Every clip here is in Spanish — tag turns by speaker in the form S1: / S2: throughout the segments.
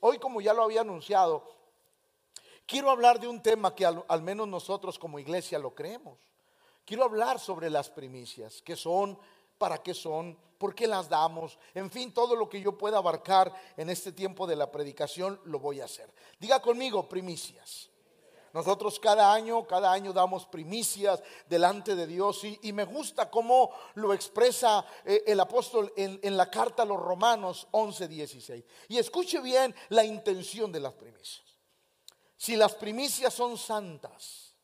S1: Hoy, como ya lo había anunciado, quiero hablar de un tema que al, al menos nosotros como iglesia lo creemos. Quiero hablar sobre las primicias, qué son, para qué son, por qué las damos, en fin, todo lo que yo pueda abarcar en este tiempo de la predicación lo voy a hacer. Diga conmigo, primicias. Nosotros cada año, cada año damos primicias delante de Dios y, me gusta cómo lo expresa eh, el apóstol en, en, la carta a los Romanos 11, 16. Y escuche bien la intención de las primicias. Si las primicias son santas,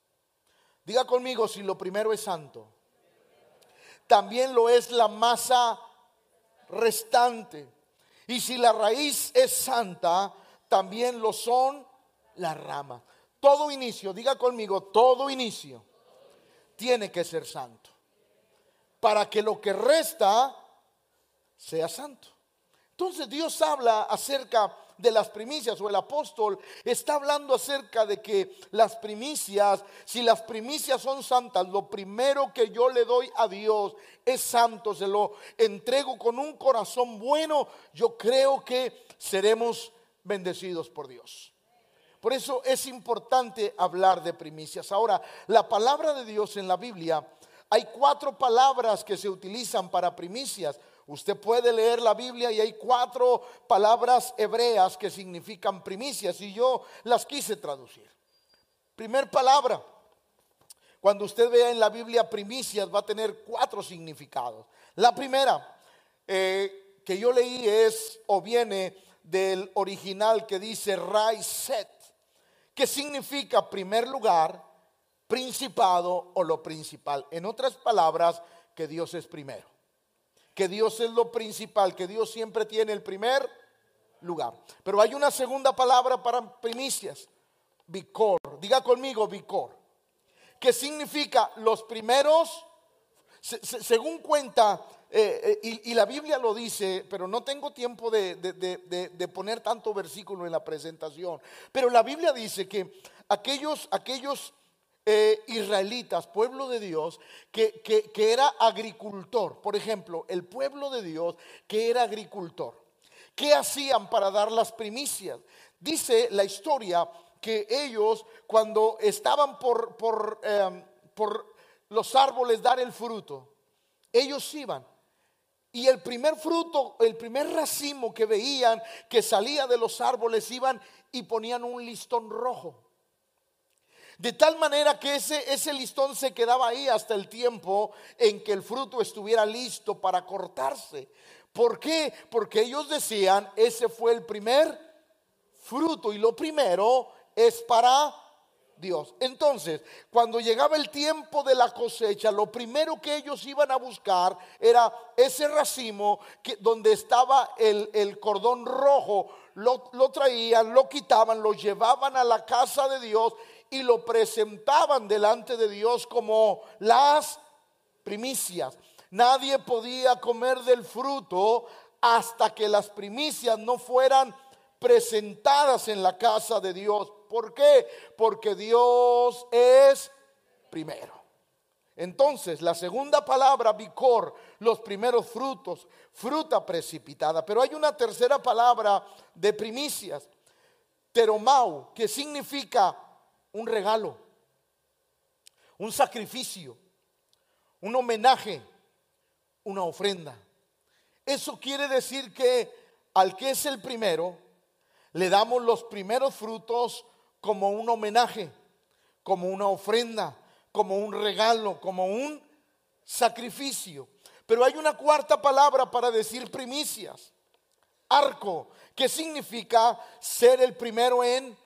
S1: diga conmigo si lo primero es santo, también lo es la masa restante. Y si la raíz es santa, también lo son las ramas. Todo inicio, diga conmigo, todo inicio tiene que ser santo. Para que lo que resta sea santo. Entonces Dios habla acerca de las primicias o el apóstol está hablando acerca de que las primicias, si las primicias son santas, lo primero que yo le doy a Dios es santo, se lo entrego con un corazón bueno, yo creo que seremos bendecidos por Dios. Por eso es importante hablar de primicias. Ahora, la palabra de Dios en la Biblia, hay cuatro palabras que se utilizan para primicias. Usted puede leer la Biblia y hay cuatro palabras hebreas que significan primicias y yo las quise traducir. Primer palabra, cuando usted vea en la Biblia primicias va a tener cuatro significados. La primera eh, que yo leí es o viene del original que dice Rai Set que significa primer lugar, principado o lo principal. En otras palabras, que Dios es primero. Que Dios es lo principal, que Dios siempre tiene el primer lugar. Pero hay una segunda palabra para primicias, vicor. Diga conmigo, vicor. Que significa los primeros, según cuenta eh, eh, y, la Biblia lo dice, pero no tengo tiempo de, poner tanto versículo en la presentación. Pero la Biblia dice que aquellos, aquellos eh, israelitas, pueblo de Dios, que, era agricultor, por ejemplo, el pueblo de Dios que era agricultor, ¿qué hacían para dar las primicias? Dice la historia que ellos cuando estaban por, por los árboles dar el fruto, ellos iban y el primer fruto, el primer racimo que veían que salía de los árboles, iban y ponían un listón rojo. De tal manera que ese, ese listón se quedaba ahí hasta el tiempo en que el fruto estuviera listo para cortarse. ¿Por qué? Porque ellos decían, ese fue el primer fruto y lo primero es para Dios. Entonces, cuando llegaba el tiempo de la cosecha, lo primero que ellos iban a buscar era ese racimo que, donde estaba el, cordón rojo. Lo, lo traían, lo quitaban, lo llevaban a la casa de Dios y lo presentaban delante de Dios como las primicias. Nadie podía comer del fruto hasta que las primicias no fueran presentadas en la casa de Dios. ¿Por qué? Porque Dios es primero. Entonces, la segunda palabra, vicor, los primeros frutos, fruta precipitada. Pero hay una tercera palabra de primicias, teromau, que significa un regalo, un sacrificio, un homenaje, una ofrenda. Eso quiere decir que al que es el primero, le damos los primeros frutos como un homenaje, como una ofrenda, como un regalo, como un sacrificio. Pero hay una cuarta palabra para decir primicias. Arco, que significa ser el primero en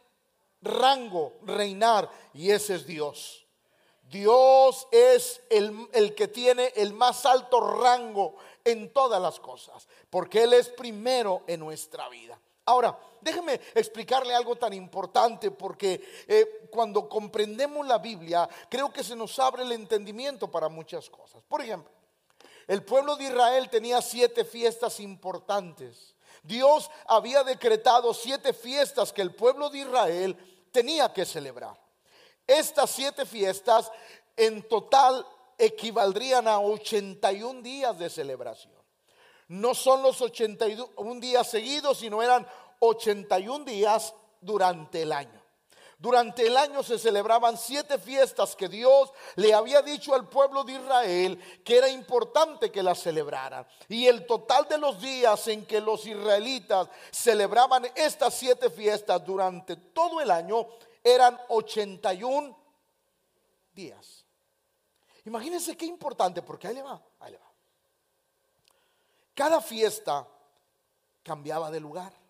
S1: rango, reinar, y ese es Dios. Dios es el, el, que tiene el más alto rango en todas las cosas, porque Él es primero en nuestra vida. Ahora, déjeme explicarle algo tan importante porque eh, cuando comprendemos la Biblia, creo que se nos abre el entendimiento para muchas cosas. Por ejemplo, el pueblo de Israel tenía siete fiestas importantes. Dios había decretado siete fiestas que el pueblo de Israel tenía que celebrar. Estas siete fiestas en total equivaldrían a 81 días de celebración. No son los 81 días seguidos, sino eran 81 días durante el año. Durante el año se celebraban siete fiestas que Dios le había dicho al pueblo de Israel que era importante que las celebraran. Y el total de los días en que los israelitas celebraban estas siete fiestas durante todo el año eran 81 días. Imagínense qué importante, porque ahí le va, ahí le va. Cada fiesta cambiaba de lugar.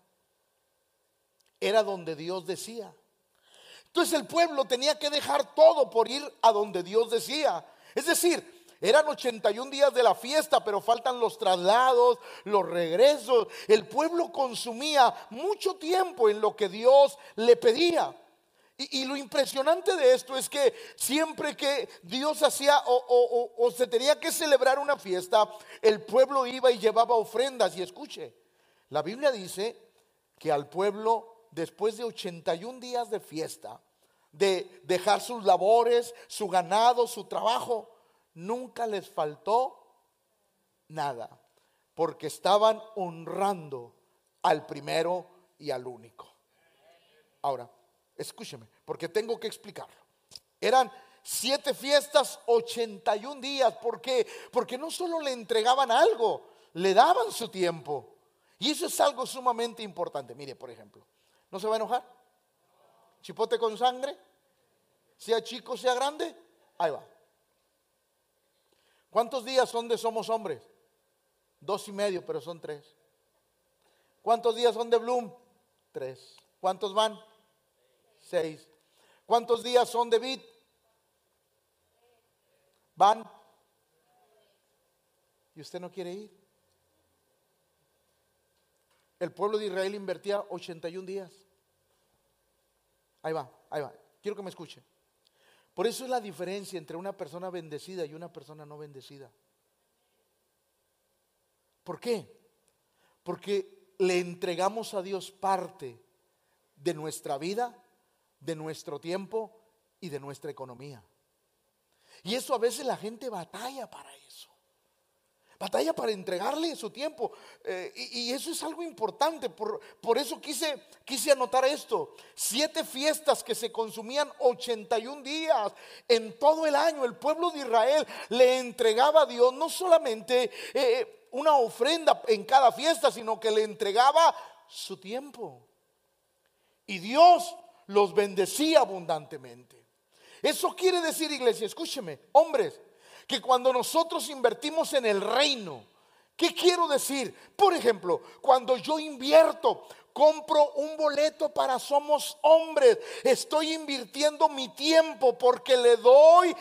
S1: Era donde Dios decía. Entonces el pueblo tenía que dejar todo por ir a donde Dios decía. Es decir, eran 81 días de la fiesta, pero faltan los traslados, los regresos. El pueblo consumía mucho tiempo en lo que Dios le pedía. Y, lo impresionante de esto es que siempre que Dios hacía o, o, se tenía que celebrar una fiesta, el pueblo iba y llevaba ofrendas. Y escuche, la Biblia dice que al pueblo después de 81 días de fiesta, de dejar sus labores, su ganado, su trabajo, nunca les faltó nada, porque estaban honrando al primero y al único. Ahora, escúcheme, porque tengo que explicarlo. Eran siete fiestas, 81 días. ¿Por qué? Porque no solo le entregaban algo, le daban su tiempo. Y eso es algo sumamente importante. Mire, por ejemplo, ¿No se va a enojar? Chipote con sangre, sea chico, sea grande, ahí va. ¿Cuántos días son de Somos Hombres? Dos y medio, pero son tres. ¿Cuántos días son de Bloom? Tres. ¿Cuántos van? Seis. ¿Cuántos días son de Bit? Van. ¿Y usted no quiere ir? El pueblo de Israel invertía 81 días. Ahí va, ahí va. Quiero que me escuche. Por eso es la diferencia entre una persona bendecida y una persona no bendecida. ¿Por qué? Porque le entregamos a Dios parte de nuestra vida, de nuestro tiempo y de nuestra economía. Y eso a veces la gente batalla para eso. Batalla para entregarle su tiempo. Eh, y, eso es algo importante. Por, por eso quise, quise anotar esto. Siete fiestas que se consumían 81 días en todo el año. El pueblo de Israel le entregaba a Dios no solamente eh, una ofrenda en cada fiesta, sino que le entregaba su tiempo. Y Dios los bendecía abundantemente. Eso quiere decir, iglesia, escúcheme, hombres, que cuando nosotros invertimos en el reino, ¿qué quiero decir? Por ejemplo, cuando yo invierto, compro un boleto para Somos Hombres. Estoy invirtiendo mi tiempo porque le doy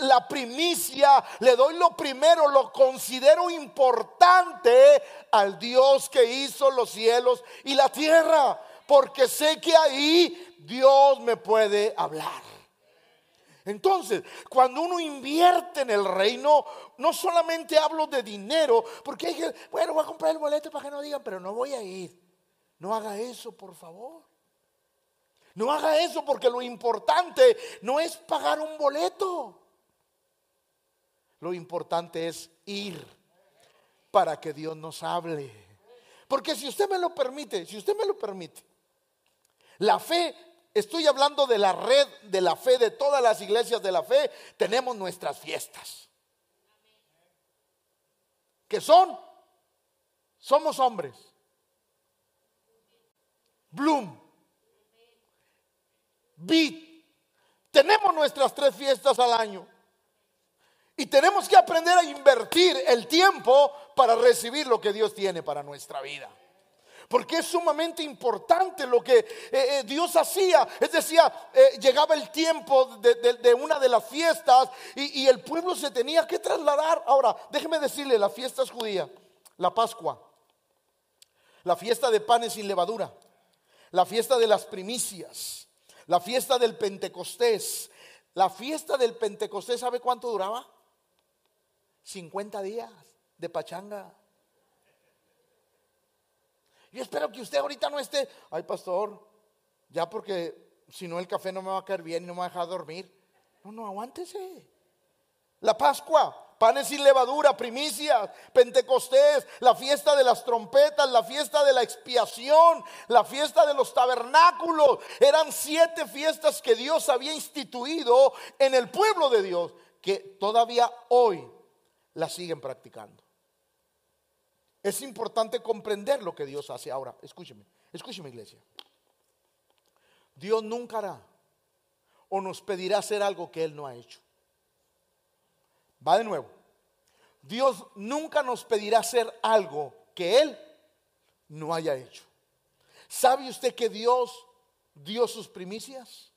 S1: la primicia, le doy lo primero, lo considero importante al Dios que hizo los cielos y la tierra. Porque sé que ahí Dios me puede hablar. Entonces, cuando uno invierte en el reino, no solamente hablo de dinero, porque hay que, bueno, voy a comprar el boleto para que no digan, pero no voy a ir. No haga eso, por favor. No haga eso porque lo importante no es pagar un boleto. Lo importante es ir para que Dios nos hable. Porque si usted me lo permite, si usted me lo permite, la fe Estoy hablando de la red de la fe, de todas las iglesias de la fe. Tenemos nuestras fiestas. Que son, somos hombres. Bloom. Beat. Tenemos nuestras tres fiestas al año. Y tenemos que aprender a invertir el tiempo para recibir lo que Dios tiene para nuestra vida porque es sumamente importante lo que eh, eh, Dios hacía. Es decir, eh, llegaba el tiempo de, una de las fiestas y, el pueblo se tenía que trasladar. Ahora, déjeme decirle, la fiesta es judía, la Pascua, la fiesta de panes sin levadura, la fiesta de las primicias, la fiesta del Pentecostés. La fiesta del Pentecostés, ¿sabe cuánto duraba? 50 días de pachanga. Yo espero que usted ahorita no esté, ay pastor, ya porque si no el café no me va a caer bien y no me va a dejar dormir. No, no, aguántese. La Pascua, panes sin levadura, primicias, Pentecostés, la fiesta de las trompetas, la fiesta de la expiación, la fiesta de los tabernáculos. Eran siete fiestas que Dios había instituido en el pueblo de Dios, que todavía hoy las siguen practicando. Es importante comprender lo que Dios hace. Ahora, escúcheme, escúcheme iglesia. Dios nunca hará o nos pedirá hacer algo que Él no ha hecho. Va de nuevo. Dios nunca nos pedirá hacer algo que Él no haya hecho. ¿Sabe usted que Dios dio sus primicias?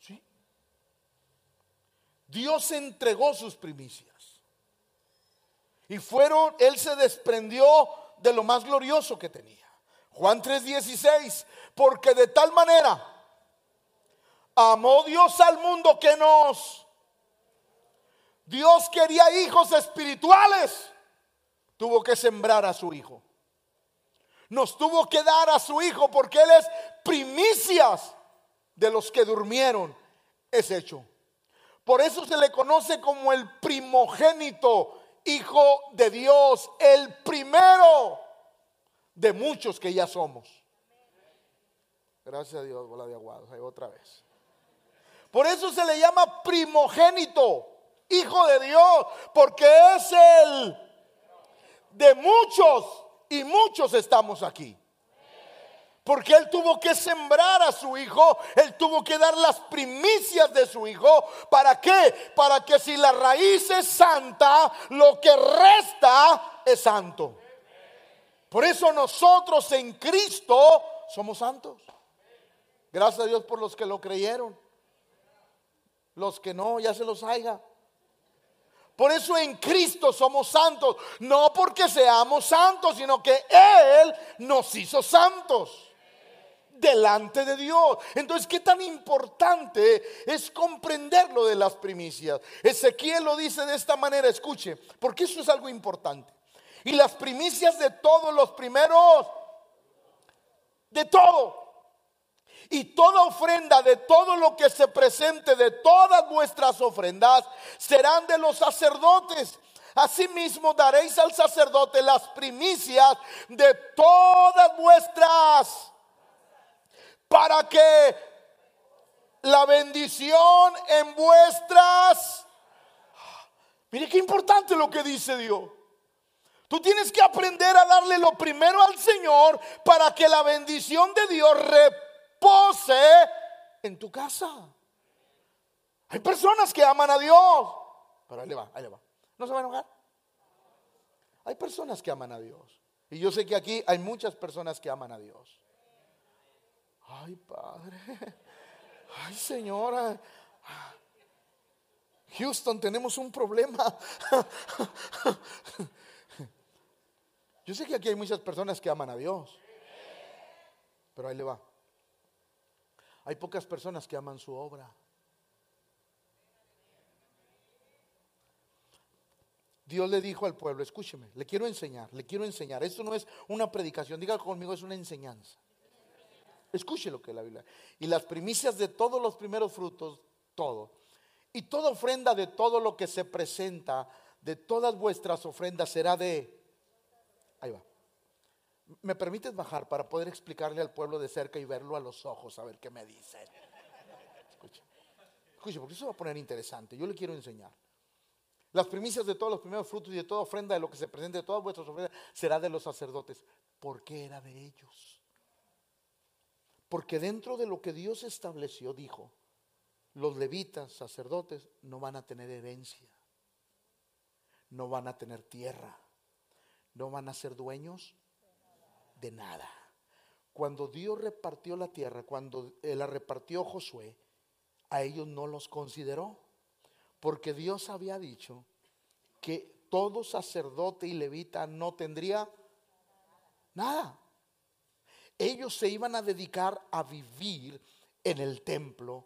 S1: Sí. Dios entregó sus primicias. Y fueron, Él se desprendió de lo más glorioso que tenía. Juan 3:16, porque de tal manera amó Dios al mundo que nos... Dios quería hijos espirituales. Tuvo que sembrar a su hijo. Nos tuvo que dar a su hijo porque Él es primicias de los que durmieron. Es hecho. Por eso se le conoce como el primogénito, hijo de Dios, el primero de muchos que ya somos. Gracias a Dios, bola de otra vez. Por eso se le llama primogénito, hijo de Dios, porque es el de muchos y muchos estamos aquí. Porque él tuvo que sembrar a su hijo, él tuvo que dar las primicias de su hijo. ¿Para qué? Para que si la raíz es santa, lo que resta es santo. Por eso nosotros en Cristo somos santos. Gracias a Dios por los que lo creyeron. Los que no, ya se los haya. Por eso en Cristo somos santos. No porque seamos santos, sino que Él nos hizo santos delante de Dios. Entonces, ¿qué tan importante es comprender lo de las primicias? Ezequiel lo dice de esta manera, escuche, porque eso es algo importante. Y las primicias de todos los primeros, de todo. Y toda ofrenda de todo lo que se presente, de todas vuestras ofrendas, serán de los sacerdotes. Asimismo daréis al sacerdote las primicias de todas vuestras, para que la bendición en vuestras... Mire qué importante lo que dice Dios. Tú tienes que aprender a darle lo primero al Señor para que la bendición de Dios repose en tu casa. Hay personas que aman a Dios. Pero ahí le va, ahí le va. ¿No se va a enojar? Hay personas que aman a Dios. Y yo sé que aquí hay muchas personas que aman a Dios. Ay, Padre. Ay, Señora. Houston, tenemos un problema. Yo sé que aquí hay muchas personas que aman a Dios, pero ahí le va. Hay pocas personas que aman su obra. Dios le dijo al pueblo, escúcheme, le quiero enseñar, le quiero enseñar. Esto no es una predicación, diga conmigo, es una enseñanza. Escuche lo que la Biblia. Y las primicias de todos los primeros frutos, todo. Y toda ofrenda de todo lo que se presenta, de todas vuestras ofrendas será de Ahí va. ¿Me permites bajar para poder explicarle al pueblo de cerca y verlo a los ojos, a ver qué me dicen? Escuche, escuche, porque eso va a poner interesante. Yo le quiero enseñar. Las primicias de todos los primeros frutos y de toda ofrenda de lo que se presente, de todas vuestras ofrendas, será de los sacerdotes. ¿Por qué era de ellos? Porque dentro de lo que Dios estableció, dijo, los levitas, sacerdotes, no van a tener herencia, no van a tener tierra no van a ser dueños de nada. Cuando Dios repartió la tierra, cuando eh, la repartió Josué, a ellos no los consideró, porque Dios había dicho que todo sacerdote y levita no tendría nada. Ellos se iban a dedicar a vivir en el templo,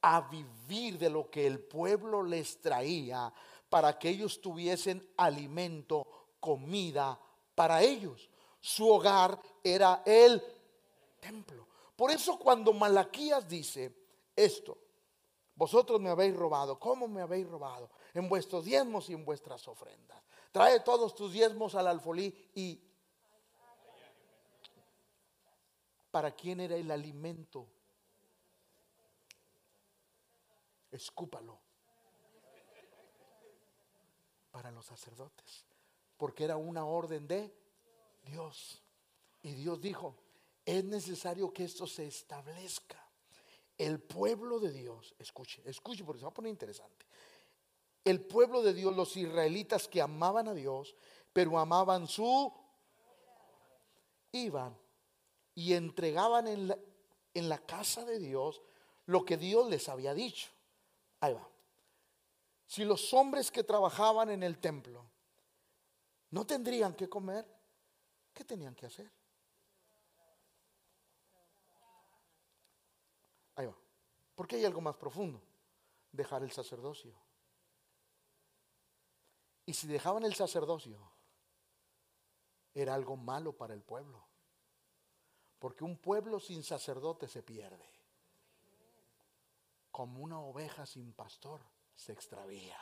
S1: a vivir de lo que el pueblo les traía para que ellos tuviesen alimento comida para ellos. Su hogar era el templo. Por eso cuando Malaquías dice esto, Vosotros me habéis robado. ¿Cómo me habéis robado? En vuestros diezmos y en vuestras ofrendas. Trae todos tus diezmos al alfolí y... ¿Para quién era el alimento? Escúpalo. Para los sacerdotes. Porque era una orden de Dios. Y Dios dijo, es necesario que esto se establezca. El pueblo de Dios, escuche, escuche porque se va a poner interesante. El pueblo de Dios, los israelitas que amaban a Dios, pero amaban su... Iban y entregaban en la, casa de Dios lo que Dios les había dicho. Ahí va. Si los hombres que trabajaban en el templo no tendrían que comer, ¿qué tenían que hacer? Ahí va. Porque hay algo más profundo. Dejar el sacerdocio. Y si dejaban el sacerdocio, era algo malo para el pueblo. Porque un pueblo sin sacerdote se pierde. Como una oveja sin pastor se extravía.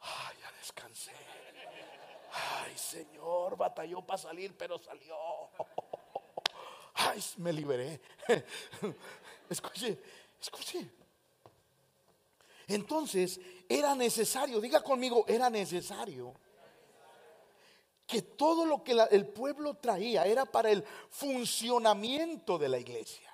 S1: Ay, ya descansé. Ay, Señor, batalló para salir, pero salió. Ay, me liberé. Escuche, escuche. Entonces, era necesario, diga conmigo, era necesario que todo lo que el pueblo traía era para el funcionamiento de la iglesia.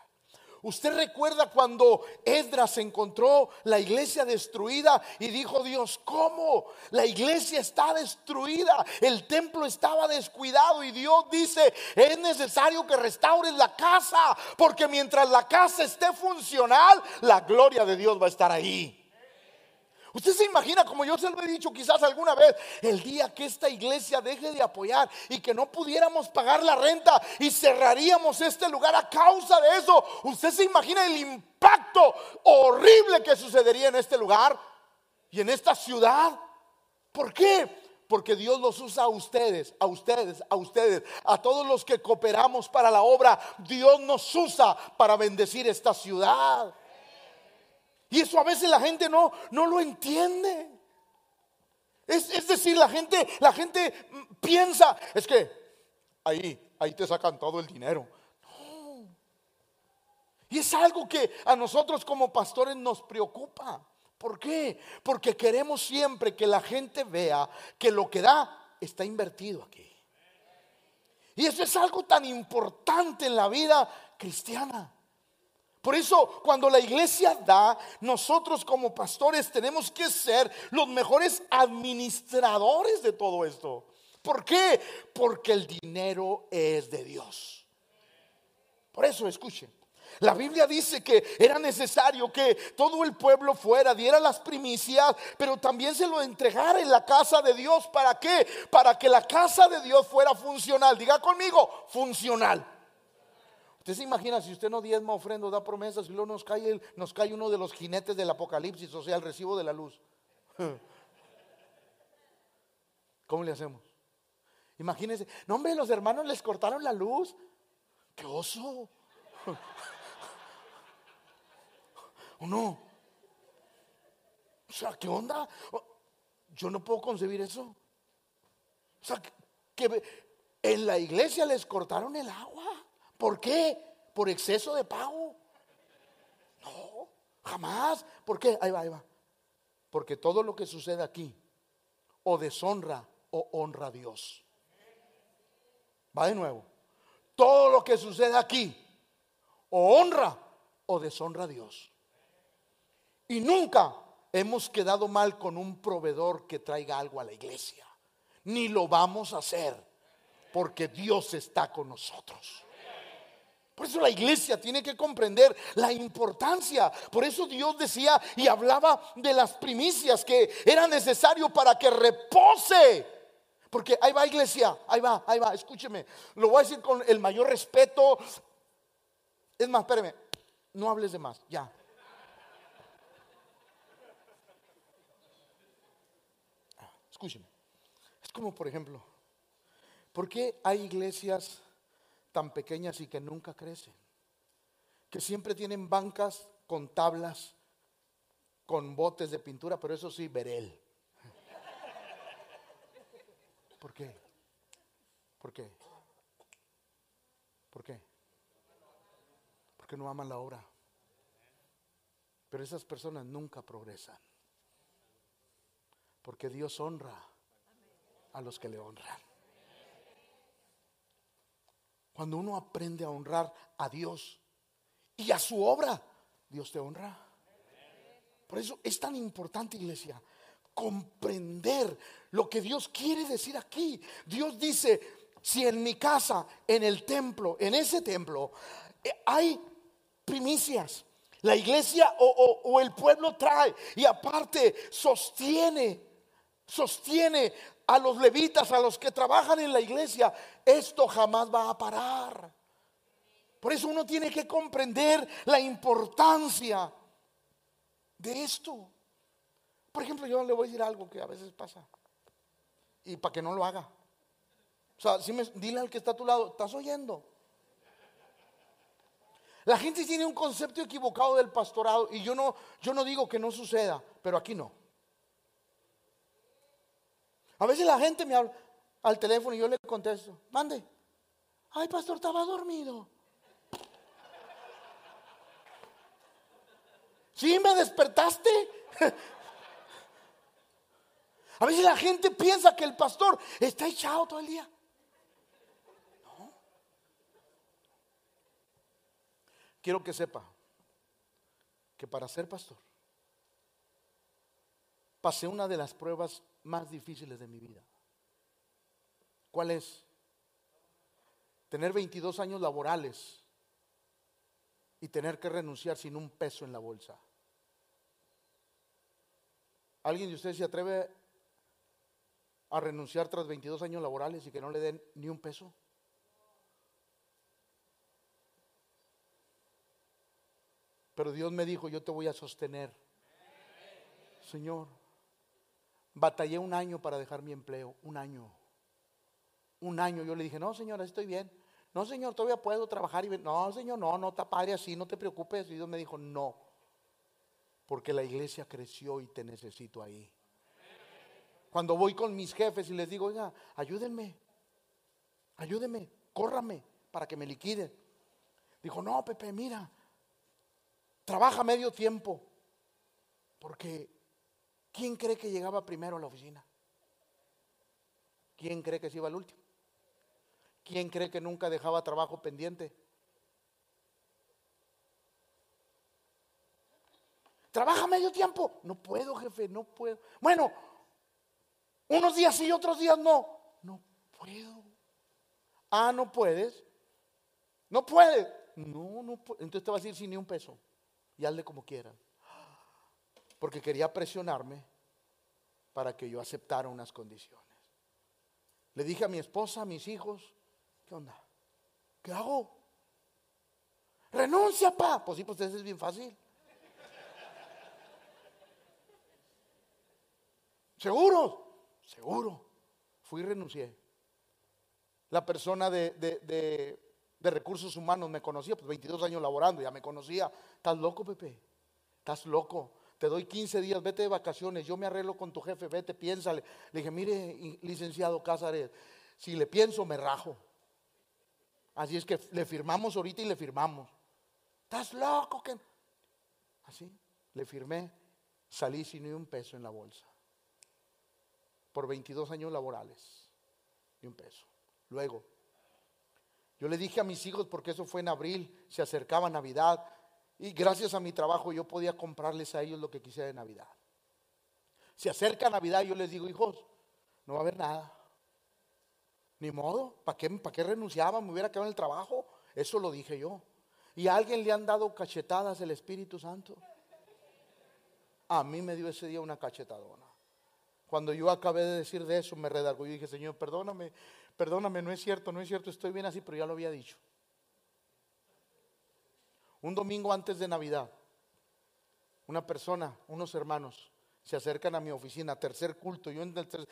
S1: Usted recuerda cuando Esdras encontró la iglesia destruida y dijo Dios, ¿cómo? La iglesia está destruida, el templo estaba descuidado y Dios dice, es necesario que restaures la casa, porque mientras la casa esté funcional, la gloria de Dios va a estar ahí. Usted se imagina, como yo se lo he dicho quizás alguna vez, el día que esta iglesia deje de apoyar y que no pudiéramos pagar la renta y cerraríamos este lugar a causa de eso. Usted se imagina el impacto horrible que sucedería en este lugar y en esta ciudad. ¿Por qué? Porque Dios los usa a ustedes, a ustedes, a ustedes, a todos los que cooperamos para la obra. Dios nos usa para bendecir esta ciudad. Y eso a veces la gente no, no lo entiende. Es, es, decir, la gente, la gente piensa, es que ahí, ahí te sacan todo el dinero. No. Y es algo que a nosotros como pastores nos preocupa. ¿Por qué? Porque queremos siempre que la gente vea que lo que da está invertido aquí. Y eso es algo tan importante en la vida cristiana. Por eso cuando la iglesia da, nosotros como pastores tenemos que ser los mejores administradores de todo esto. ¿Por qué? Porque el dinero es de Dios. Por eso escuchen. La Biblia dice que era necesario que todo el pueblo fuera, diera las primicias, pero también se lo entregara en la casa de Dios. ¿Para qué? Para que la casa de Dios fuera funcional. Diga conmigo, funcional. Usted se imagina si usted no diezma ofrenda, da promesas y luego nos cae, nos cae uno de los jinetes del apocalipsis, o sea, el recibo de la luz. ¿Cómo le hacemos? Imagínense, no hombre, los hermanos les cortaron la luz. ¡Qué oso! ¿O no? O sea, ¿qué onda? Yo no puedo concebir eso. O sea, que en la iglesia les cortaron el agua. ¿Por qué? ¿Por exceso de pago? No, jamás. ¿Por qué? Ahí va, ahí va. Porque todo lo que sucede aquí o deshonra o honra a Dios. Va de nuevo. Todo lo que sucede aquí o honra o deshonra a Dios. Y nunca hemos quedado mal con un proveedor que traiga algo a la iglesia. Ni lo vamos a hacer porque Dios está con nosotros. Por eso la iglesia tiene que comprender la importancia. Por eso Dios decía y hablaba de las primicias que era necesario para que repose. Porque ahí va iglesia, ahí va, ahí va, escúcheme. Lo voy a decir con el mayor respeto. Es más, espéreme, no hables de más, ya. Escúcheme. Es como, por ejemplo, ¿por qué hay iglesias tan pequeñas y que nunca crecen, que siempre tienen bancas con tablas con botes de pintura, pero eso sí, verel. ¿Por qué? ¿Por qué? ¿Por qué? Porque no aman la obra. Pero esas personas nunca progresan. Porque Dios honra a los que le honran. Cuando uno aprende a honrar a Dios y a su obra, Dios te honra. Por eso es tan importante, iglesia, comprender lo que Dios quiere decir aquí. Dios dice, si en mi casa, en el templo, en ese templo, eh, hay primicias, la iglesia o, el pueblo trae y aparte sostiene, sostiene a los levitas, a los que trabajan en la iglesia, esto jamás va a parar. Por eso uno tiene que comprender la importancia de esto. Por ejemplo, yo le voy a decir algo que a veces pasa. Y para que no lo haga. O sea, si me, dile al que está a tu lado, ¿estás oyendo? La gente tiene un concepto equivocado del pastorado y yo no, yo no digo que no suceda, pero aquí no. A veces la gente me habla al teléfono y yo le contesto, mande. Ay, pastor, estaba dormido. ¿Sí me despertaste? A veces la gente piensa que el pastor está echado todo el día. No. Quiero que sepa que para ser pastor pasé una de las pruebas más difíciles de mi vida. ¿Cuál es? Tener 22 años laborales y tener que renunciar sin un peso en la bolsa. ¿Alguien de ustedes se atreve a renunciar tras 22 años laborales y que no le den ni un peso? Pero Dios me dijo, yo te voy a sostener. Señor, batallé un año para dejar mi empleo, un año. Un año yo le dije, no, señora, estoy bien. No, señor, todavía puedo trabajar. Y no, señor, no, no está padre así, no te preocupes. Y Dios me dijo, no porque la iglesia creció y te necesito ahí. Cuando voy con mis jefes y les digo, oiga, ayúdenme, ayúdenme, córrame para que me liquiden. Dijo, no, Pepe, mira, trabaja medio tiempo, porque ¿quién cree que llegaba primero a la oficina? ¿Quién cree que se iba al último? ¿Quién cree que nunca dejaba trabajo pendiente? Trabaja medio tiempo. No puedo, jefe, no puedo. Bueno, unos días sí, otros días no. No puedo. Ah, no puedes. No puedes. No, no puedo. Entonces te vas a ir sin ni un peso. Y hazle como quieran. Porque quería presionarme para que yo aceptara unas condiciones. Le dije a mi esposa, a mis hijos, ¿qué onda? ¿Qué hago? Renuncia, pa. Pues sí, pues eso es bien fácil. ¿Seguro? Seguro. Fui y renuncié. La persona de, recursos humanos me conocía, pues 22 años laborando, ya me conocía. ¿Estás loco, Pepe? ¿Estás loco? Te doy 15 días, vete de vacaciones, yo me arreglo con tu jefe, vete, piénsale. Le dije, mire, licenciado Cázares, si le pienso, me rajo. Así es que le firmamos ahorita y le firmamos. ¿Estás loco? que Así, le firmé, salí sin ni un peso en la bolsa por 22 años laborales y un peso. Luego, yo le dije a mis hijos, porque eso fue en abril, se acercaba Navidad, y gracias a mi trabajo yo podía comprarles a ellos lo que quisiera de Navidad. Se acerca Navidad yo les digo, hijos, no va a haber nada. Ni modo, ¿para qué, ¿para qué renunciaba? Me hubiera quedado en el trabajo. Eso lo dije yo. Y a alguien le han dado cachetadas el Espíritu Santo. A mí me dio ese día una cachetadona. Cuando yo acabé de decir de eso, me redargó y dije, Señor, perdóname, perdóname, no es cierto, no es cierto, estoy bien así, pero ya lo había dicho. Un domingo antes de Navidad, una persona, unos hermanos, se acercan a mi oficina, tercer culto, yo en el,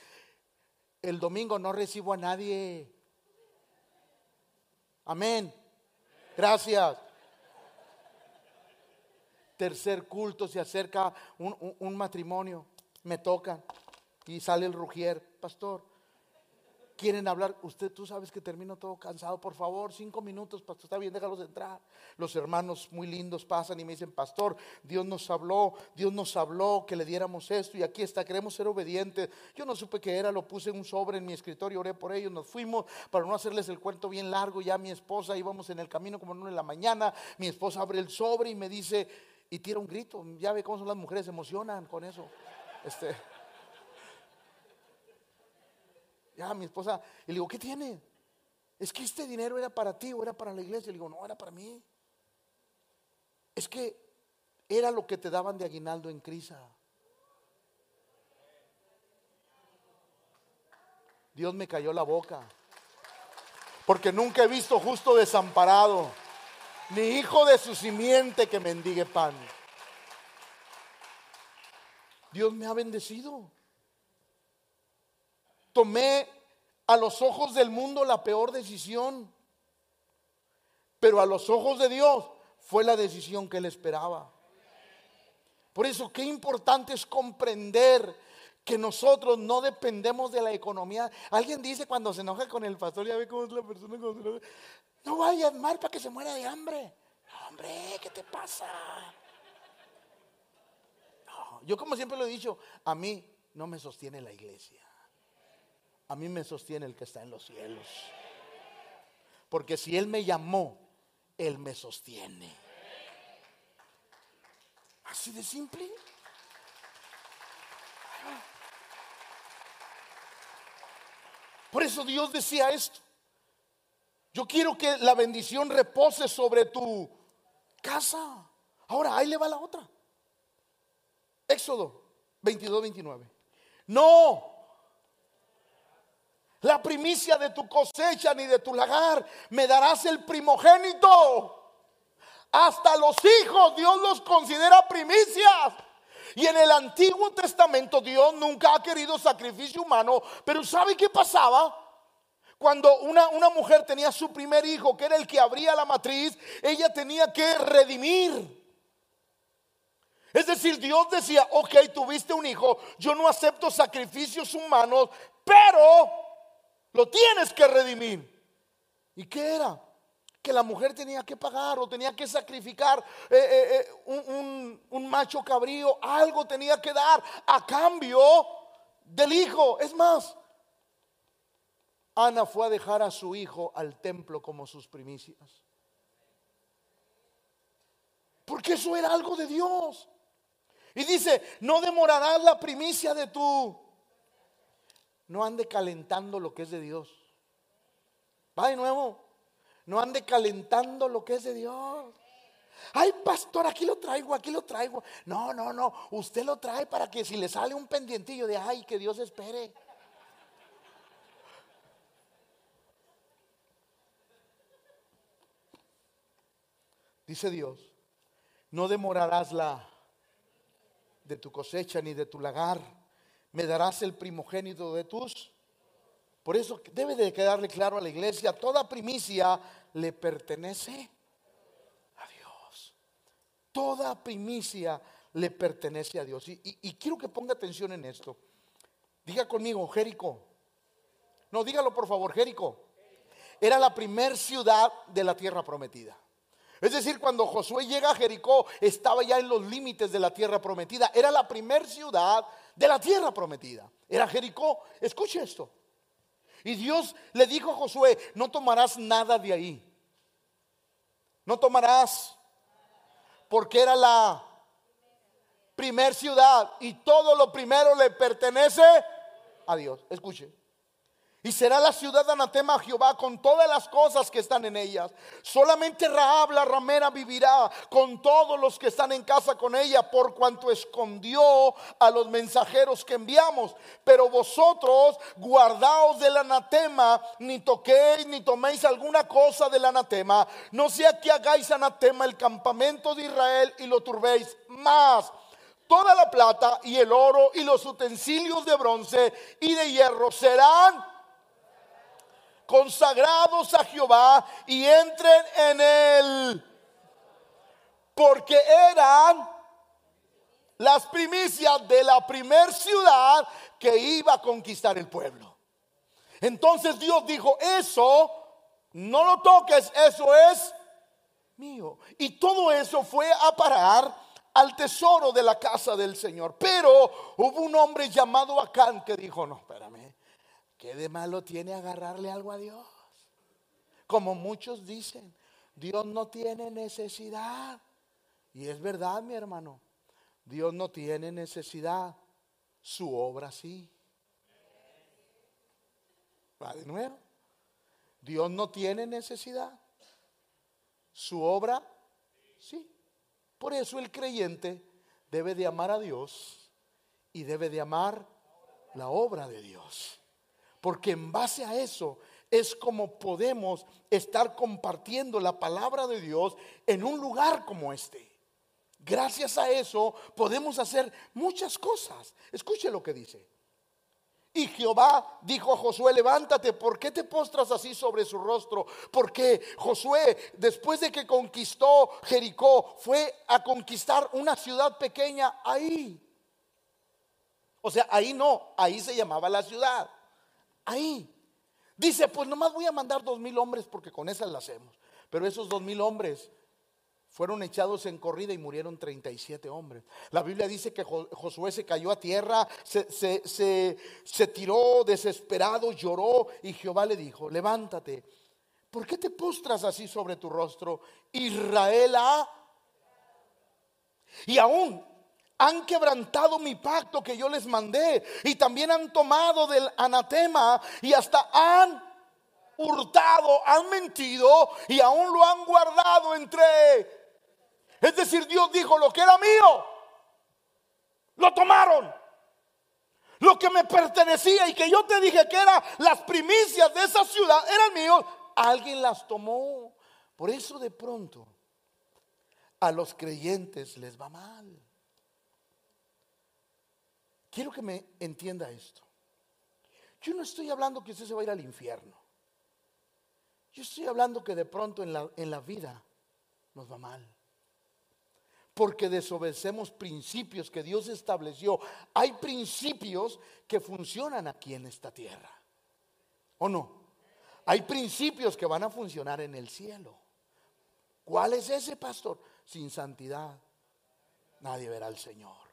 S1: el domingo no recibo a nadie. Amén. Gracias. Tercer culto, se acerca un, matrimonio, me tocan y sale el rugier, pastor. Quieren hablar, usted tú sabes que termino todo cansado, por favor, cinco minutos, pastor, está bien, déjalos entrar. Los hermanos muy lindos pasan y me dicen, pastor, Dios nos habló, Dios nos habló que le diéramos esto y aquí está, queremos ser obedientes. Yo no supe qué era, lo puse en un sobre en mi escritorio, oré por ellos, nos fuimos para no hacerles el cuento bien largo, ya mi esposa íbamos en el camino como en la mañana, mi esposa abre el sobre y me dice, y tira un grito. Ya ve cómo son las mujeres, se emocionan con eso. Este, ya mi esposa, y le digo, ¿qué tiene? Es que este dinero era para ti o era para la iglesia. Le digo, no, era para mí. Es que era lo que te daban de aguinaldo en Crisa. Dios me cayó la boca. Porque nunca he visto justo desamparado ni hijo de su simiente que mendigue pan. Dios me ha bendecido. Tomé a los ojos del mundo la peor decisión, pero a los ojos de Dios fue la decisión que él esperaba. Por eso, qué importante es comprender que nosotros no dependemos de la economía. Alguien dice cuando se enoja con el pastor, ya ve cómo es la persona cuando se enoja. No mal para que se muera de hambre. hombre, ¿qué te pasa? yo como siempre lo he dicho, a mí no me sostiene la iglesia. A mí me sostiene el que está en los cielos. Porque si Él me llamó, Él me sostiene. Así de simple. Por eso Dios decía esto. Yo quiero que la bendición repose sobre tu casa. Ahora, ahí le va la otra. Éxodo 22, 29. No. La primicia de tu cosecha ni de tu lagar me darás el primogénito. Hasta los hijos Dios los considera primicias. Y en el Antiguo Testamento Dios nunca ha querido sacrificio humano, pero ¿sabe qué pasaba? Cuando una, una, mujer tenía su primer hijo, que era el que abría la matriz, ella tenía que redimir. Es decir, Dios decía, ok, tuviste un hijo, yo no acepto sacrificios humanos, pero lo tienes que redimir. ¿Y qué era? Que la mujer tenía que pagar o tenía que sacrificar eh, eh, eh, un, un macho cabrío, algo tenía que dar a cambio del hijo. Es más, Ana fue a dejar a su hijo al templo como sus primicias. Porque eso era algo de Dios. Y dice, no demorarás la primicia de tu... No ande calentando lo que es de Dios. Va de nuevo. No ande calentando lo que es de Dios. Ay, pastor, aquí lo traigo, aquí lo traigo. No, no, no. Usted lo trae para que si le sale un pendientillo de, ay, que Dios espere. Dice Dios, no demorarás la de tu cosecha ni de tu lagar, me darás el primogénito de tus. Por eso debe de quedarle claro a la iglesia, toda primicia le pertenece a Dios. Toda primicia le pertenece a Dios. Y, quiero que ponga atención en esto. Diga conmigo, Jerico. No, dígalo por favor, Jerico. Era la primer ciudad de la tierra prometida. Es decir, cuando Josué llega a Jericó, estaba ya en los límites de la tierra prometida. Era la primer ciudad de la tierra prometida. Era Jericó. Escuche esto. Y Dios le dijo a Josué, no tomarás nada de ahí. No tomarás. Porque era la primer ciudad y todo lo primero le pertenece a Dios. Escuche. Y será la ciudad anatema a Jehová con todas las cosas que están en ellas. Solamente Raab la ramera vivirá con todos los que están en casa con ella, por cuanto escondió a los mensajeros que enviamos. Pero vosotros guardaos del anatema, ni toquéis ni toméis alguna cosa del anatema. No sea que hagáis anatema el campamento de Israel y lo turbéis más toda la plata y el oro y los utensilios de bronce y de hierro serán consagrados a Jehová y entren en él. porque eran las primicias de la primer ciudad que iba a conquistar el pueblo. Entonces Dios dijo, eso no lo toques, eso es mío. Y todo eso fue a parar al tesoro de la casa del Señor. Pero hubo un hombre llamado Acán que dijo, no, espérame, ¿qué de malo tiene agarrarle algo a Dios? Como muchos dicen, Dios no tiene necesidad. Y es verdad, mi hermano, Dios no tiene necesidad, su obra sí. Va de nuevo. Dios no tiene necesidad, su obra sí. Por eso el creyente debe de amar a Dios y debe de amar la obra de Dios. Porque en base a eso es como podemos estar compartiendo la palabra de Dios en un lugar como este. Gracias a eso podemos hacer muchas cosas. Escuche lo que dice. Y Jehová dijo a Josué, levántate, ¿por qué te postras así sobre su rostro? Porque Josué, después de que conquistó Jericó, fue a conquistar una ciudad pequeña ahí. O sea, ahí no, ahí se llamaba la ciudad. Ahí. Dice, pues nomás voy a mandar dos mil hombres porque con esas la hacemos. Pero esos dos mil hombres fueron echados en corrida y murieron 37 hombres. La Biblia dice que Josué se cayó a tierra, se, tiró desesperado, lloró y Jehová le dijo, levántate, ¿por qué te postras así sobre tu rostro? Israel ha... Y aún han quebrantado mi pacto que yo les mandé y también han tomado del anatema y hasta han hurtado, han mentido y aún lo han guardado entre es decir, Dios dijo, lo que era mío, lo tomaron. Lo que me pertenecía y que yo te dije que eran las primicias de esa ciudad, eran míos, alguien las tomó. Por eso de pronto a los creyentes les va mal. Quiero que me entienda esto. Yo no estoy hablando que usted se va a ir al infierno. Yo estoy hablando que de pronto en la, en la vida nos va mal porque desobedecemos principios que Dios estableció. Hay principios que funcionan aquí en esta tierra. ¿O no? Hay principios que van a funcionar en el cielo. ¿Cuál es ese pastor? Sin santidad nadie verá al Señor.